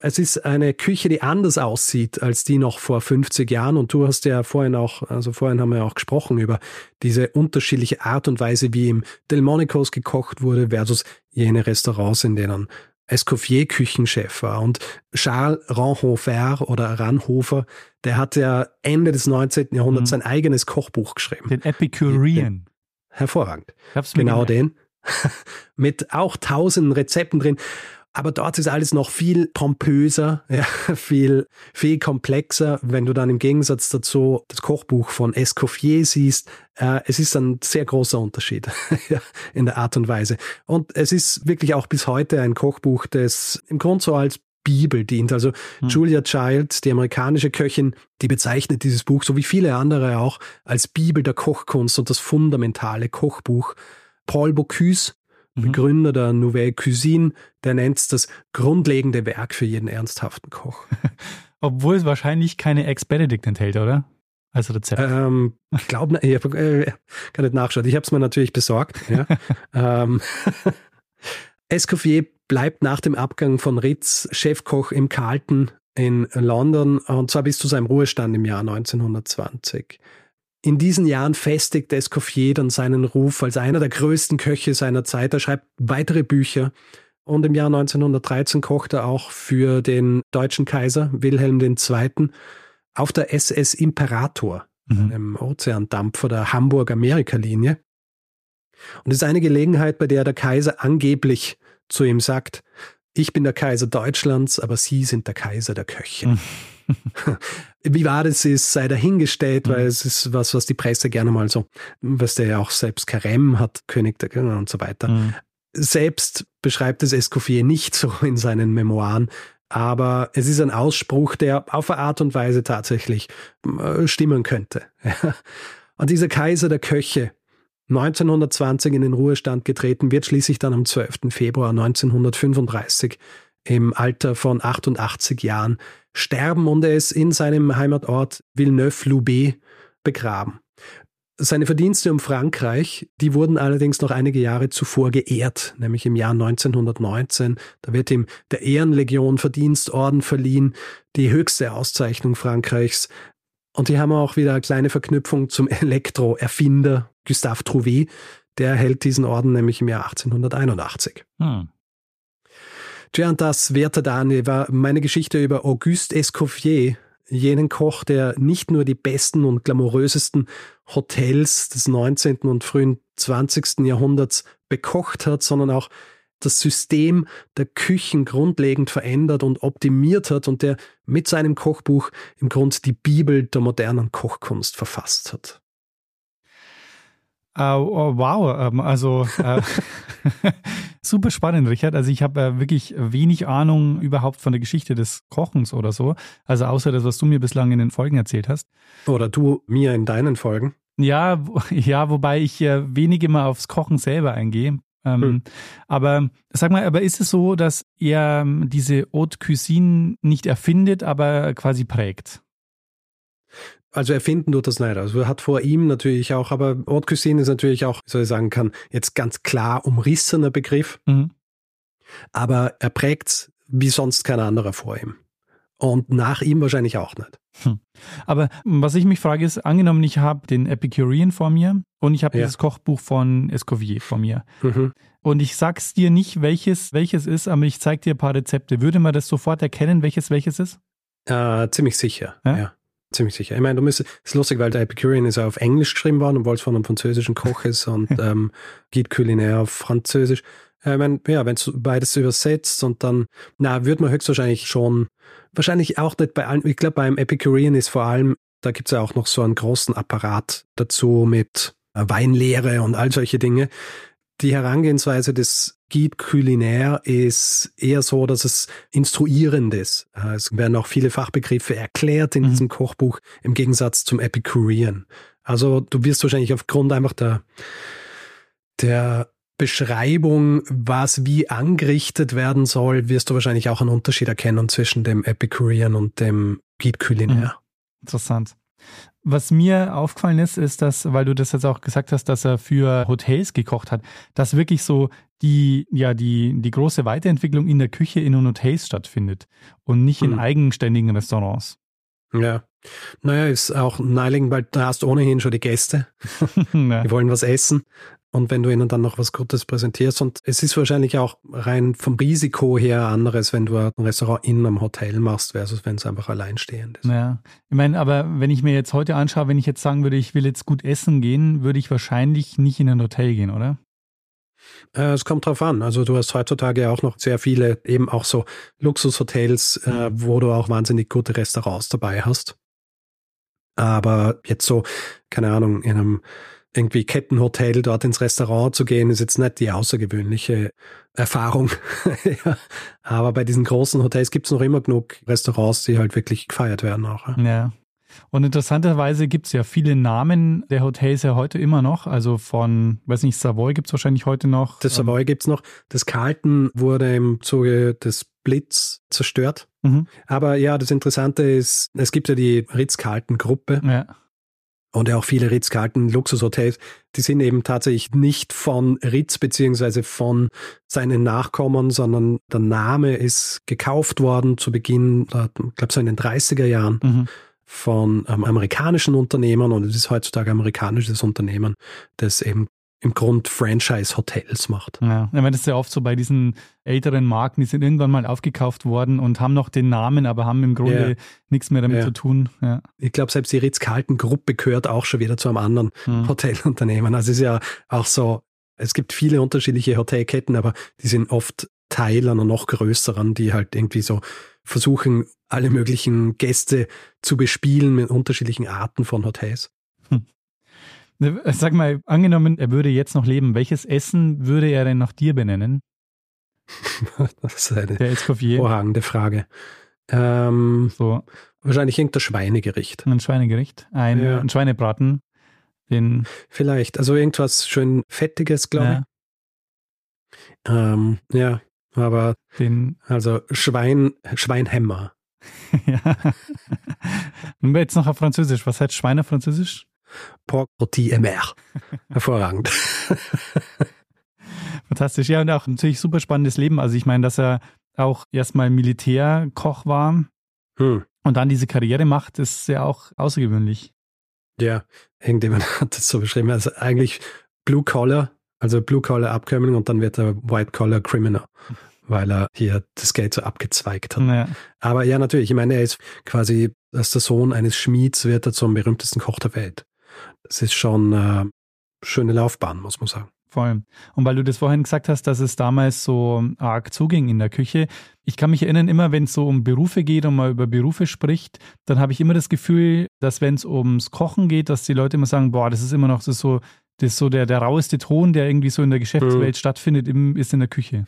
Es ist eine Küche, die anders aussieht als die noch vor 50 Jahren. Und du hast ja vorhin auch, also vorhin haben wir auch gesprochen über diese unterschiedliche Art und Weise, wie im Delmonicos gekocht wurde, versus jene Restaurants, in denen Escoffier Küchenchef war. Und Charles Ranhofer oder Ranhofer, der hat ja Ende des 19. Jahrhunderts mhm. sein eigenes Kochbuch geschrieben. Den Epicurean. Hervorragend. Genau den. Mit auch tausenden Rezepten drin. Aber dort ist alles noch viel pompöser, ja, viel, viel komplexer. Wenn du dann im Gegensatz dazu das Kochbuch von Escoffier siehst, äh, es ist ein sehr großer Unterschied in der Art und Weise. Und es ist wirklich auch bis heute ein Kochbuch, das im Grunde so als Bibel dient. Also hm. Julia Child, die amerikanische Köchin, die bezeichnet dieses Buch, so wie viele andere auch, als Bibel der Kochkunst und das fundamentale Kochbuch. Paul Bocuse. Begründer der Nouvelle Cuisine, der nennt es das grundlegende Werk für jeden ernsthaften Koch. Obwohl es wahrscheinlich keine Ex-Benedict enthält, oder? Als Rezept. Ähm, ich glaube, ich hab, äh, kann nicht nachschauen. Ich habe es mir natürlich besorgt. Ja. ähm, Escoffier bleibt nach dem Abgang von Ritz Chefkoch im Carlton in London und zwar bis zu seinem Ruhestand im Jahr 1920. In diesen Jahren festigt Escoffier dann seinen Ruf als einer der größten Köche seiner Zeit. Er schreibt weitere Bücher und im Jahr 1913 kocht er auch für den deutschen Kaiser Wilhelm II. auf der SS Imperator, mhm. einem Ozeandampfer der Hamburg-Amerika-Linie. Und es ist eine Gelegenheit, bei der der Kaiser angeblich zu ihm sagt, ich bin der Kaiser Deutschlands, aber Sie sind der Kaiser der Köche. Mhm. Wie wahr das ist, sei dahingestellt, mhm. weil es ist was, was die Presse gerne mal so, was der ja auch selbst Karem hat, König der Götter und so weiter. Mhm. Selbst beschreibt es Escoffier nicht so in seinen Memoiren, aber es ist ein Ausspruch, der auf eine Art und Weise tatsächlich äh, stimmen könnte. Und dieser Kaiser der Köche, 1920 in den Ruhestand getreten, wird schließlich dann am 12. Februar 1935 im Alter von 88 Jahren sterben und er ist in seinem Heimatort Villeneuve-Loubet begraben. Seine Verdienste um Frankreich, die wurden allerdings noch einige Jahre zuvor geehrt, nämlich im Jahr 1919. Da wird ihm der Ehrenlegion Verdienstorden verliehen, die höchste Auszeichnung Frankreichs. Und die haben auch wieder eine kleine Verknüpfung zum Elektro-Erfinder Gustave Trouvé. Der erhält diesen Orden nämlich im Jahr 1881. Hm. Werter Daniel, war meine Geschichte über Auguste Escoffier, jenen Koch, der nicht nur die besten und glamourösesten Hotels des 19. und frühen 20. Jahrhunderts bekocht hat, sondern auch das System der Küchen grundlegend verändert und optimiert hat und der mit seinem Kochbuch im Grund die Bibel der modernen Kochkunst verfasst hat. Uh, oh, wow, ähm, also äh, super spannend, Richard. Also ich habe äh, wirklich wenig Ahnung überhaupt von der Geschichte des Kochens oder so. Also außer das, was du mir bislang in den Folgen erzählt hast. Oder du mir in deinen Folgen. Ja, ja, wobei ich äh, wenig immer aufs Kochen selber eingehe. Ähm, hm. Aber sag mal, aber ist es so, dass er ähm, diese Haute Cuisine nicht erfindet, aber quasi prägt? Also erfinden tut das nicht. Also er hat vor ihm natürlich auch, aber Haute Cuisine ist natürlich auch, wie soll ich sagen kann, jetzt ganz klar umrissener Begriff. Mhm. Aber er prägt wie sonst kein anderer vor ihm. Und nach ihm wahrscheinlich auch nicht. Hm. Aber was ich mich frage ist, angenommen, ich habe den Epicurean vor mir und ich habe ja. dieses Kochbuch von Escovier vor mir. Mhm. Und ich sag's dir nicht, welches welches ist, aber ich zeige dir ein paar Rezepte. Würde man das sofort erkennen, welches welches ist? Äh, ziemlich sicher, ja? ja. Ziemlich sicher. Ich meine, du müsstest, es ist lustig, weil der Epicurean ist ja auf Englisch geschrieben worden, obwohl es von einem französischen Koch ist und ähm, Guide Culinaire auf Französisch. Ich meine, ja, wenn du beides übersetzt und dann, na, würde man höchstwahrscheinlich schon, wahrscheinlich auch nicht bei allen, ich glaube, beim Epicurean ist vor allem, da gibt es ja auch noch so einen großen Apparat dazu mit Weinlehre und all solche Dinge. Die Herangehensweise des Guide Culinaire ist eher so, dass es instruierend ist. Es werden auch viele Fachbegriffe erklärt in mhm. diesem Kochbuch im Gegensatz zum Epicurean. Also du wirst wahrscheinlich aufgrund einfach der, der Beschreibung, was wie angerichtet werden soll, wirst du wahrscheinlich auch einen Unterschied erkennen zwischen dem Epicurean und dem Guide Culinaire. Mhm. Interessant. Was mir aufgefallen ist, ist, dass, weil du das jetzt auch gesagt hast, dass er für Hotels gekocht hat, dass wirklich so die, ja, die, die große Weiterentwicklung in der Küche in den Hotels stattfindet und nicht in hm. eigenständigen Restaurants. Ja. Naja, ist auch naheliegend, weil da hast du ohnehin schon die Gäste. die wollen was essen. Und wenn du ihnen dann noch was Gutes präsentierst, und es ist wahrscheinlich auch rein vom Risiko her anderes, wenn du ein Restaurant in einem Hotel machst, versus wenn es einfach alleinstehend ist. Ja, ich meine, aber wenn ich mir jetzt heute anschaue, wenn ich jetzt sagen würde, ich will jetzt gut essen gehen, würde ich wahrscheinlich nicht in ein Hotel gehen, oder? Äh, es kommt drauf an. Also du hast heutzutage auch noch sehr viele eben auch so Luxushotels, äh, wo du auch wahnsinnig gute Restaurants dabei hast. Aber jetzt so, keine Ahnung, in einem irgendwie Kettenhotel dort ins Restaurant zu gehen, ist jetzt nicht die außergewöhnliche Erfahrung. ja. Aber bei diesen großen Hotels gibt es noch immer genug Restaurants, die halt wirklich gefeiert werden auch. Ja. ja. Und interessanterweise gibt es ja viele Namen der Hotels ja heute immer noch. Also von, weiß nicht, Savoy gibt es wahrscheinlich heute noch. Das Savoy ähm, gibt es noch. Das Carlton wurde im Zuge des Blitz zerstört. Mhm. Aber ja, das Interessante ist, es gibt ja die Ritz-Carlton-Gruppe. Ja und ja auch viele Ritz-Carlton Luxushotels, die sind eben tatsächlich nicht von Ritz beziehungsweise von seinen Nachkommen, sondern der Name ist gekauft worden zu Beginn, ich glaube so in den 30er Jahren. Mhm von ähm, amerikanischen Unternehmern und es ist heutzutage amerikanisches Unternehmen, das eben im Grund Franchise-Hotels macht. Ja, ich meine, das ist ja oft so bei diesen älteren Marken, die sind irgendwann mal aufgekauft worden und haben noch den Namen, aber haben im Grunde ja. nichts mehr damit ja. zu tun. Ja. Ich glaube, selbst die Ritz-Carlton-Gruppe gehört auch schon wieder zu einem anderen hm. Hotelunternehmen. Also es ist ja auch so, es gibt viele unterschiedliche Hotelketten, aber die sind oft Teil einer noch größeren, die halt irgendwie so versuchen, alle möglichen Gäste zu bespielen mit unterschiedlichen Arten von Hotels. Hm. Ne, sag mal, angenommen, er würde jetzt noch leben, welches Essen würde er denn nach dir benennen? das ist eine vorragende Frage. Ähm, so. Wahrscheinlich irgendein Schweinegericht. Ein Schweinegericht? Ein, ja. ein Schweinebraten? Den Vielleicht, also irgendwas schön Fettiges, glaube ja. ich. Ähm, ja, aber den, also Schwein, Schweinhämmer. ja. Und jetzt noch auf Französisch. Was heißt Schweine Französisch? Pork Rôti MR. Hervorragend. Fantastisch. Ja, und auch natürlich super spannendes Leben. Also ich meine, dass er auch erstmal Militärkoch war hm. und dann diese Karriere macht, ist ja auch außergewöhnlich. Ja, irgendjemand hat das so beschrieben. Also eigentlich Blue Collar, also Blue Collar Abkömmling und dann wird er White Collar Criminal, weil er hier das Geld so abgezweigt hat. Naja. Aber ja, natürlich, ich meine, er ist quasi, als der Sohn eines Schmieds wird er zum berühmtesten Koch der Welt. Das ist schon eine äh, schöne Laufbahn, muss man sagen. Voll. Und weil du das vorhin gesagt hast, dass es damals so arg zuging in der Küche. Ich kann mich erinnern, immer wenn es so um Berufe geht und man über Berufe spricht, dann habe ich immer das Gefühl, dass wenn es ums Kochen geht, dass die Leute immer sagen, boah, das ist immer noch das so, das ist so der, der raueste Ton, der irgendwie so in der Geschäftswelt mhm. stattfindet, im, ist in der Küche.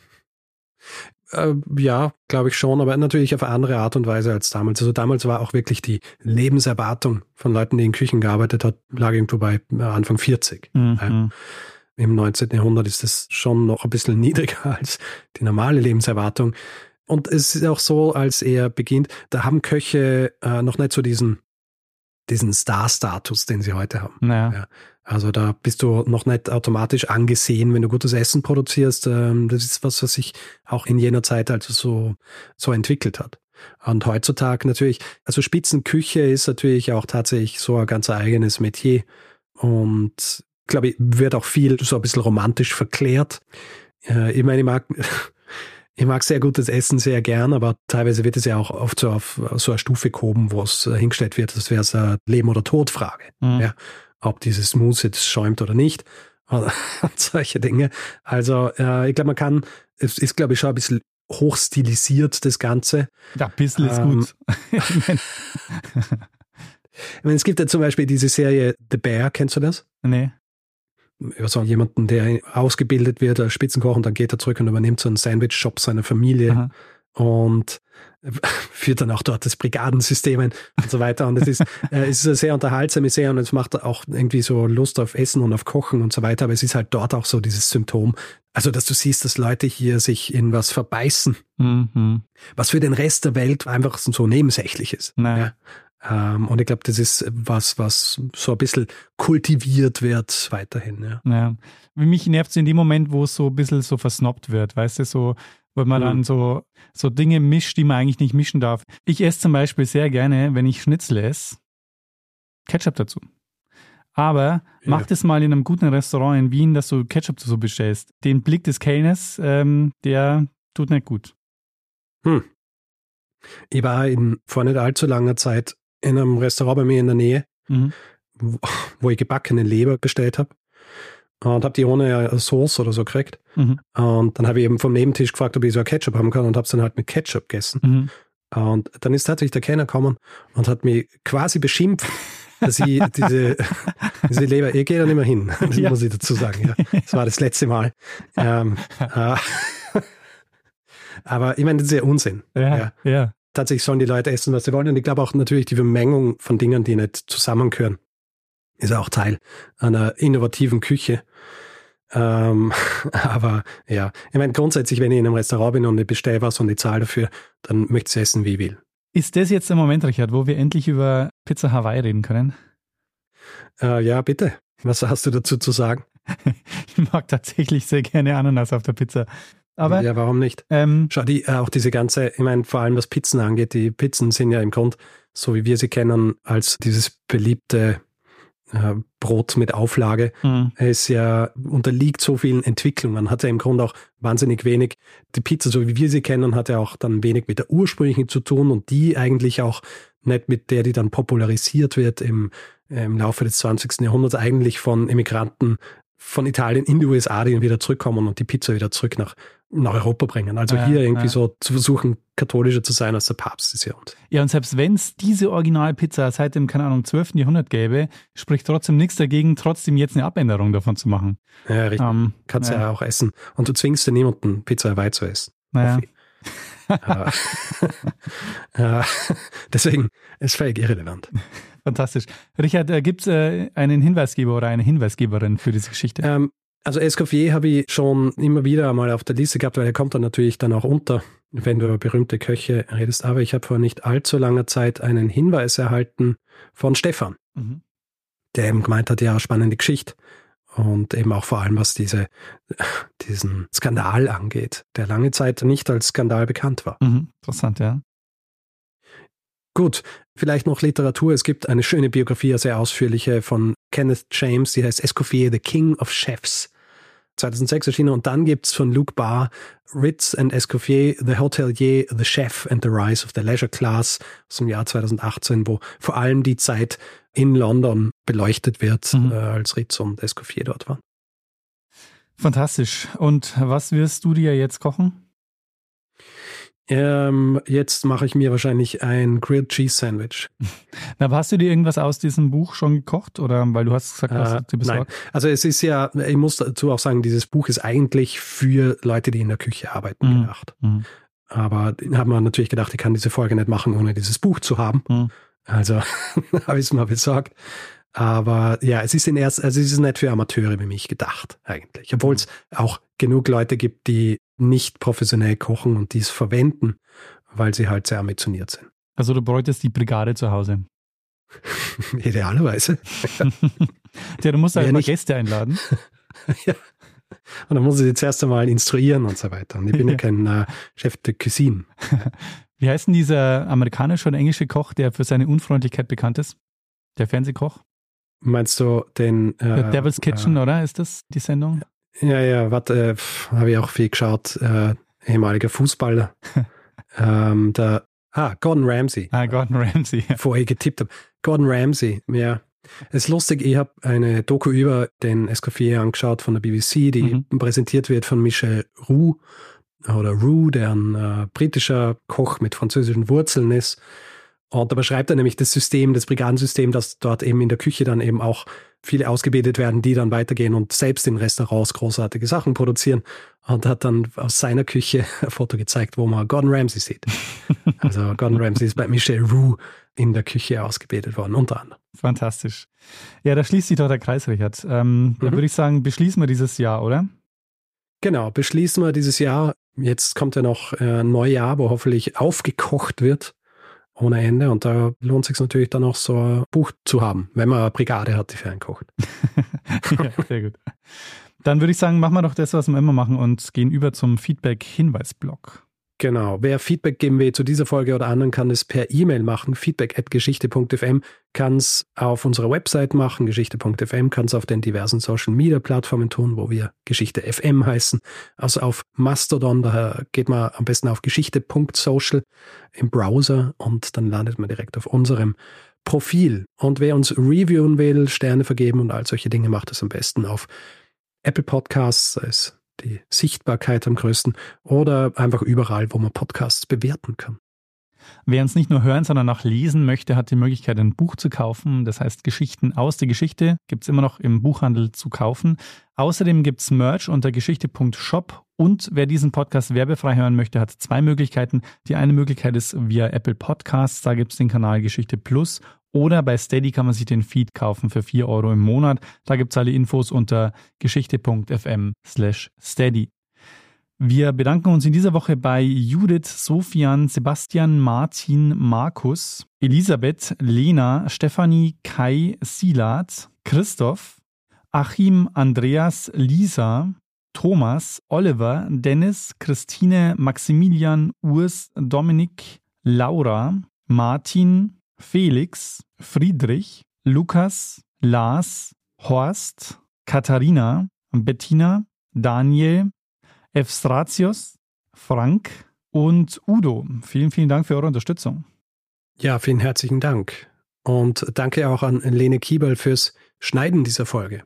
Äh, ja, glaube ich schon, aber natürlich auf eine andere Art und Weise als damals. Also damals war auch wirklich die Lebenserwartung von Leuten, die in Küchen gearbeitet hat, lag irgendwo bei äh, Anfang 40. Mhm. Ja im 19. Jahrhundert ist das schon noch ein bisschen niedriger als die normale Lebenserwartung. Und es ist auch so, als er beginnt, da haben Köche äh, noch nicht so diesen, diesen Star-Status, den sie heute haben. Naja. Ja. Also da bist du noch nicht automatisch angesehen, wenn du gutes Essen produzierst. Ähm, das ist was, was sich auch in jener Zeit also so, so entwickelt hat. Und heutzutage natürlich, also Spitzenküche ist natürlich auch tatsächlich so ein ganz eigenes Metier. Und glaube ich, wird auch viel so ein bisschen romantisch verklärt. Äh, ich meine, ich mag, ich mag sehr gutes Essen sehr gern, aber teilweise wird es ja auch oft so auf so eine Stufe gehoben, wo es äh, hingestellt wird, das wäre so eine Leben- oder Todfrage. Mhm. Ja, ob dieses Mousse jetzt schäumt oder nicht. Oder solche Dinge. Also, äh, ich glaube, man kann, es ist, glaube ich, schon ein bisschen hochstilisiert, das Ganze. Ja, ein bisschen ist ähm, gut. ich meine, es gibt ja zum Beispiel diese Serie The Bear, kennst du das? Nee über so jemanden, der ausgebildet wird als Spitzenkoch und dann geht er zurück und übernimmt so einen Sandwich-Shop seiner Familie Aha. Und führt dann auch dort das Brigadensystem ein und so weiter. Und es ist, äh, es ist eine sehr unterhaltsame Serie und es macht auch irgendwie so Lust auf Essen und auf Kochen und so weiter. Aber es ist halt dort auch so dieses Symptom. Also, dass du siehst, dass Leute hier sich in was verbeißen, mhm. was für den Rest der Welt einfach so nebensächlich ist. Ja. Ähm, und ich glaube, das ist was, was so ein bisschen kultiviert wird weiterhin. Ja. ja. Mich nervt es in dem Moment, wo es so ein bisschen so versnobbt wird, weißt du, so, wenn man mhm. dann so, so Dinge mischt, die man eigentlich nicht mischen darf. Ich esse zum Beispiel sehr gerne, wenn ich Schnitzel esse, Ketchup dazu. Aber ja. mach das mal in einem guten Restaurant in Wien, dass du Ketchup dazu bestellst. Den Blick des Kellners, ähm, der tut nicht gut. Hm. Ich war in vor nicht allzu langer Zeit in einem Restaurant bei mir in der Nähe, mhm. wo, wo, ich gebackene Leber bestellt habe. Und habe die ohne Sauce oder so gekriegt. Mhm. Und dann habe ich eben vom Nebentisch gefragt, ob ich so ein Ketchup haben kann und habe es dann halt mit Ketchup gegessen. Mhm. Und dann ist tatsächlich der Kenner gekommen und hat mich quasi beschimpft, dass ich diese, diese Leber, ich gehe da nicht mehr hin, das ja. muss ich dazu sagen. Ja. Das war das letzte Mal. Ähm, äh, aber ich meine, das ist ja Unsinn. Ja, ja. ja tatsächlich sollen die Leute essen, was sie wollen. Und ich glaube auch natürlich die Vermengung von Dingen, die nicht zusammengehören, ist auch Teil einer innovativen Küche. Ähm, aber ja, ich meine, grundsätzlich, wenn ich in einem Restaurant bin und ich bestelle was und ich zahle dafür, dann möchte ich essen, wie ich will. Ist das jetzt der Moment, Richard, wo wir endlich über Pizza Hawaii reden können? Äh, ja, bitte. Was hast du dazu zu sagen? ich mag tatsächlich sehr gerne Ananas auf der Pizza. Aber, ja, warum nicht? Ähm, Schau, die, äh, auch diese ganze, ich meine, vor allem was Pizzen angeht, die Pizzen sind ja im Grund, so wie wir sie kennen, als dieses beliebte äh, Brot mit Auflage. Mhm. Es ja unterliegt so vielen Entwicklungen, hat ja im Grunde auch wahnsinnig wenig. Die Pizza, so wie wir sie kennen, hat ja auch dann wenig mit der ursprünglichen zu tun und die eigentlich auch nicht mit der, die dann popularisiert wird im, im Laufe des 20. Jahrhunderts, eigentlich von Immigranten von Italien in die USA, die dann wieder zurückkommen und die Pizza wieder zurück nach nach Europa bringen. Also ja, hier irgendwie ja. so zu versuchen, katholischer zu sein als der Papst des Jahrhunderts. Ja, und selbst wenn es diese Originalpizza seit dem, keine Ahnung, 12. Jahrhundert gäbe, spricht trotzdem nichts dagegen, trotzdem jetzt eine Abänderung davon zu machen. Ja, richtig. Ähm, Kannst ja. ja auch essen. Und du zwingst ja niemanden, Pizza Hawaii zu essen. Naja. deswegen ist völlig irrelevant. Fantastisch. Richard, äh, gibt es äh, einen Hinweisgeber oder eine Hinweisgeberin für diese Geschichte? Ähm, also Escoffier habe ich schon immer wieder mal auf der Liste gehabt, weil er kommt dann natürlich dann auch unter, wenn du über berühmte Köche redest. Aber ich habe vor nicht allzu langer Zeit einen Hinweis erhalten von Stefan. Mhm. der eben gemeint hat, ja, spannende Geschichte. Und eben auch vor allem, was diese, diesen Skandal angeht, der lange Zeit nicht als Skandal bekannt war. Mhm, interessant, ja. Gut, vielleicht noch Literatur. Es gibt eine schöne Biografie, sehr ausführliche von Kenneth James, die heißt Escoffier, The King of Chefs. 2006 erschienen und dann gibt's von Luke Barr Ritz and Escoffier, The Hotelier, The Chef and the Rise of the Leisure Class aus dem Jahr 2018, wo vor allem die Zeit in London beleuchtet wird, mhm. äh, als Ritz und Escoffier dort waren. Fantastisch. Und was wirst du dir jetzt kochen? Ähm, jetzt mache ich mir wahrscheinlich ein Grilled Cheese Sandwich. Na, aber hast du dir irgendwas aus diesem Buch schon gekocht oder weil du hast gesagt, was äh, du besorgt? Nein. Also es ist ja, ich muss dazu auch sagen, dieses Buch ist eigentlich für Leute, die in der Küche arbeiten, mhm. gedacht. Mhm. Aber haben wir natürlich gedacht, ich kann diese Folge nicht machen, ohne dieses Buch zu haben. Mhm. Also habe ich es mal besorgt. Aber ja, es ist in erst, also es ist nicht für Amateure wie mich gedacht, eigentlich. Obwohl es auch genug Leute gibt, die nicht professionell kochen und dies verwenden, weil sie halt sehr ambitioniert sind. Also du bräuchtest die Brigade zu Hause. Idealerweise. ja, du musst halt ja, mal Gäste einladen. ja. Und dann muss ich sie zuerst einmal instruieren und so weiter. Und ich bin ja, kein äh, Chef de Cuisine. Wie heißt denn dieser amerikanische oder englische Koch, der für seine Unfreundlichkeit bekannt ist? Der Fernsehkoch? Meinst du den äh, Devil's Kitchen, äh, oder? Ist das die Sendung? Ja, ja, warte, äh, habe ich auch viel geschaut. Äh, ehemaliger Fußballer. ähm, der, ah, Gordon Ramsay. Ah, Gordon Ramsay. Ja. Vorher getippt habe. Gordon Ramsay, ja. Es ist lustig, ich habe eine Doku über den Escoffier angeschaut von der BBC, die mhm. präsentiert wird von Michel Roux oder Roux, der ein äh, britischer Koch mit französischen Wurzeln ist. Und da beschreibt er nämlich das System, das Brigadensystem, dass dort eben in der Küche dann eben auch viele ausgebildet werden, die dann weitergehen und selbst in Restaurants großartige Sachen produzieren. Und hat dann aus seiner Küche ein Foto gezeigt, wo man Gordon Ramsay sieht. Also Gordon Ramsay ist bei Michel Roux in der Küche ausgebildet worden, unter anderem. Fantastisch. Ja, da schließt sich doch der Kreis, Richard. Ähm, mhm. Dann würde ich sagen, beschließen wir dieses Jahr, oder? Genau, beschließen wir dieses Jahr. Jetzt kommt ja noch äh, ein Neujahr, wo hoffentlich aufgekocht wird ohne Ende. Und da lohnt es sich natürlich dann auch so ein Buch zu haben, wenn man eine Brigade hat, die für einen kocht. ja, sehr gut. Dann würde ich sagen, machen wir doch das, was wir immer machen und gehen über zum Feedback-Hinweis-Blog. Genau. Wer Feedback geben will zu dieser Folge oder anderen, kann es per E-Mail machen. Feedback at geschichte.fm kann es auf unserer Website machen, geschichte.fm, kann es auf den diversen Social Media Plattformen tun, wo wir Geschichte FM heißen. Also auf Mastodon, da geht man am besten auf geschichte.social im Browser und dann landet man direkt auf unserem Profil. Und wer uns reviewen will, Sterne vergeben und all solche Dinge, macht es am besten auf Apple Podcasts, da ist die Sichtbarkeit am größten oder einfach überall, wo man Podcasts bewerten kann. Wer uns nicht nur hören, sondern auch lesen möchte, hat die Möglichkeit, ein Buch zu kaufen. Das heißt, Geschichten aus der Geschichte gibt es immer noch im Buchhandel zu kaufen. Außerdem gibt es Merch unter geschichte.shop. Und wer diesen Podcast werbefrei hören möchte, hat zwei Möglichkeiten. Die eine Möglichkeit ist via Apple Podcasts. Da gibt es den Kanal Geschichte Plus. Oder bei Steady kann man sich den Feed kaufen für 4 Euro im Monat. Da gibt es alle Infos unter geschichte.fm slash steady. Wir bedanken uns in dieser Woche bei Judith, Sofian, Sebastian, Martin, Markus, Elisabeth, Lena, Stefanie, Kai, Silat, Christoph, Achim, Andreas, Lisa, Thomas, Oliver, Dennis, Christine, Maximilian, Urs, Dominik, Laura, Martin, Felix, Friedrich, Lukas, Lars, Horst, Katharina, Bettina, Daniel, Evstratios, Frank und Udo. Vielen, vielen Dank für eure Unterstützung. Ja, vielen herzlichen Dank. Und danke auch an Lene Kiebel fürs Schneiden dieser Folge.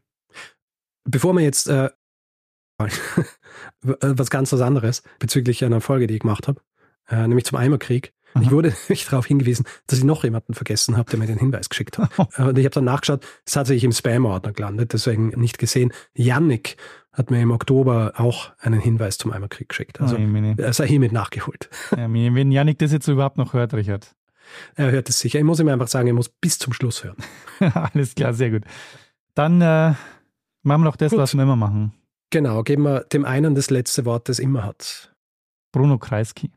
Bevor wir jetzt äh, was ganz anderes bezüglich einer Folge, die ich gemacht habe, äh, nämlich zum Eimerkrieg. Aha. Ich wurde nicht darauf hingewiesen, dass ich noch jemanden vergessen habe, der mir den Hinweis geschickt hat. Und ich habe dann nachgeschaut, es hat sich im Spam-Ordner gelandet, deswegen nicht gesehen. Yannick hat mir im Oktober auch einen Hinweis zum Eimerkrieg geschickt. Also oh, er sei hiermit nachgeholt. Ja, wenn Yannick das jetzt überhaupt noch hört, Richard. Er hört es sicher. Ich muss ihm einfach sagen, er muss bis zum Schluss hören. Alles klar, sehr gut. Dann äh, machen wir doch das, gut. was wir immer machen. Genau, geben wir dem einen das letzte Wort, das immer hat. Bruno Kreisky.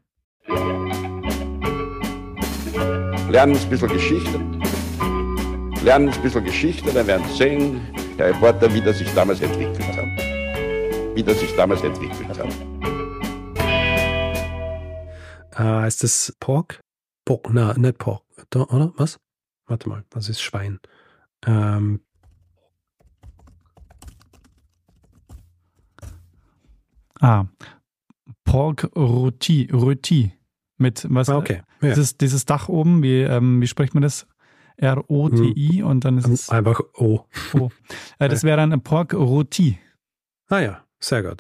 Lernen ein bisschen Geschichte. lernen ein bisschen Geschichte, dann werden Sie sehen, der Reporter, wie das sich damals entwickelt hat. Wie das sich damals entwickelt hat. Äh, ist das Pork? Pork, na, nicht Pork, da, oder? Was? Warte mal, was ist Schwein? Ähm, Ah, Pork Rôti, Rôti. Mit was? ah, okay. Ja. Dieses, dieses Dach oben, wie, ähm, wie spricht man das? R-O-T-I und dann ist es Einfach O. O. Äh, das wäre dann ein Pork Rôti. Ah ja, sehr gut.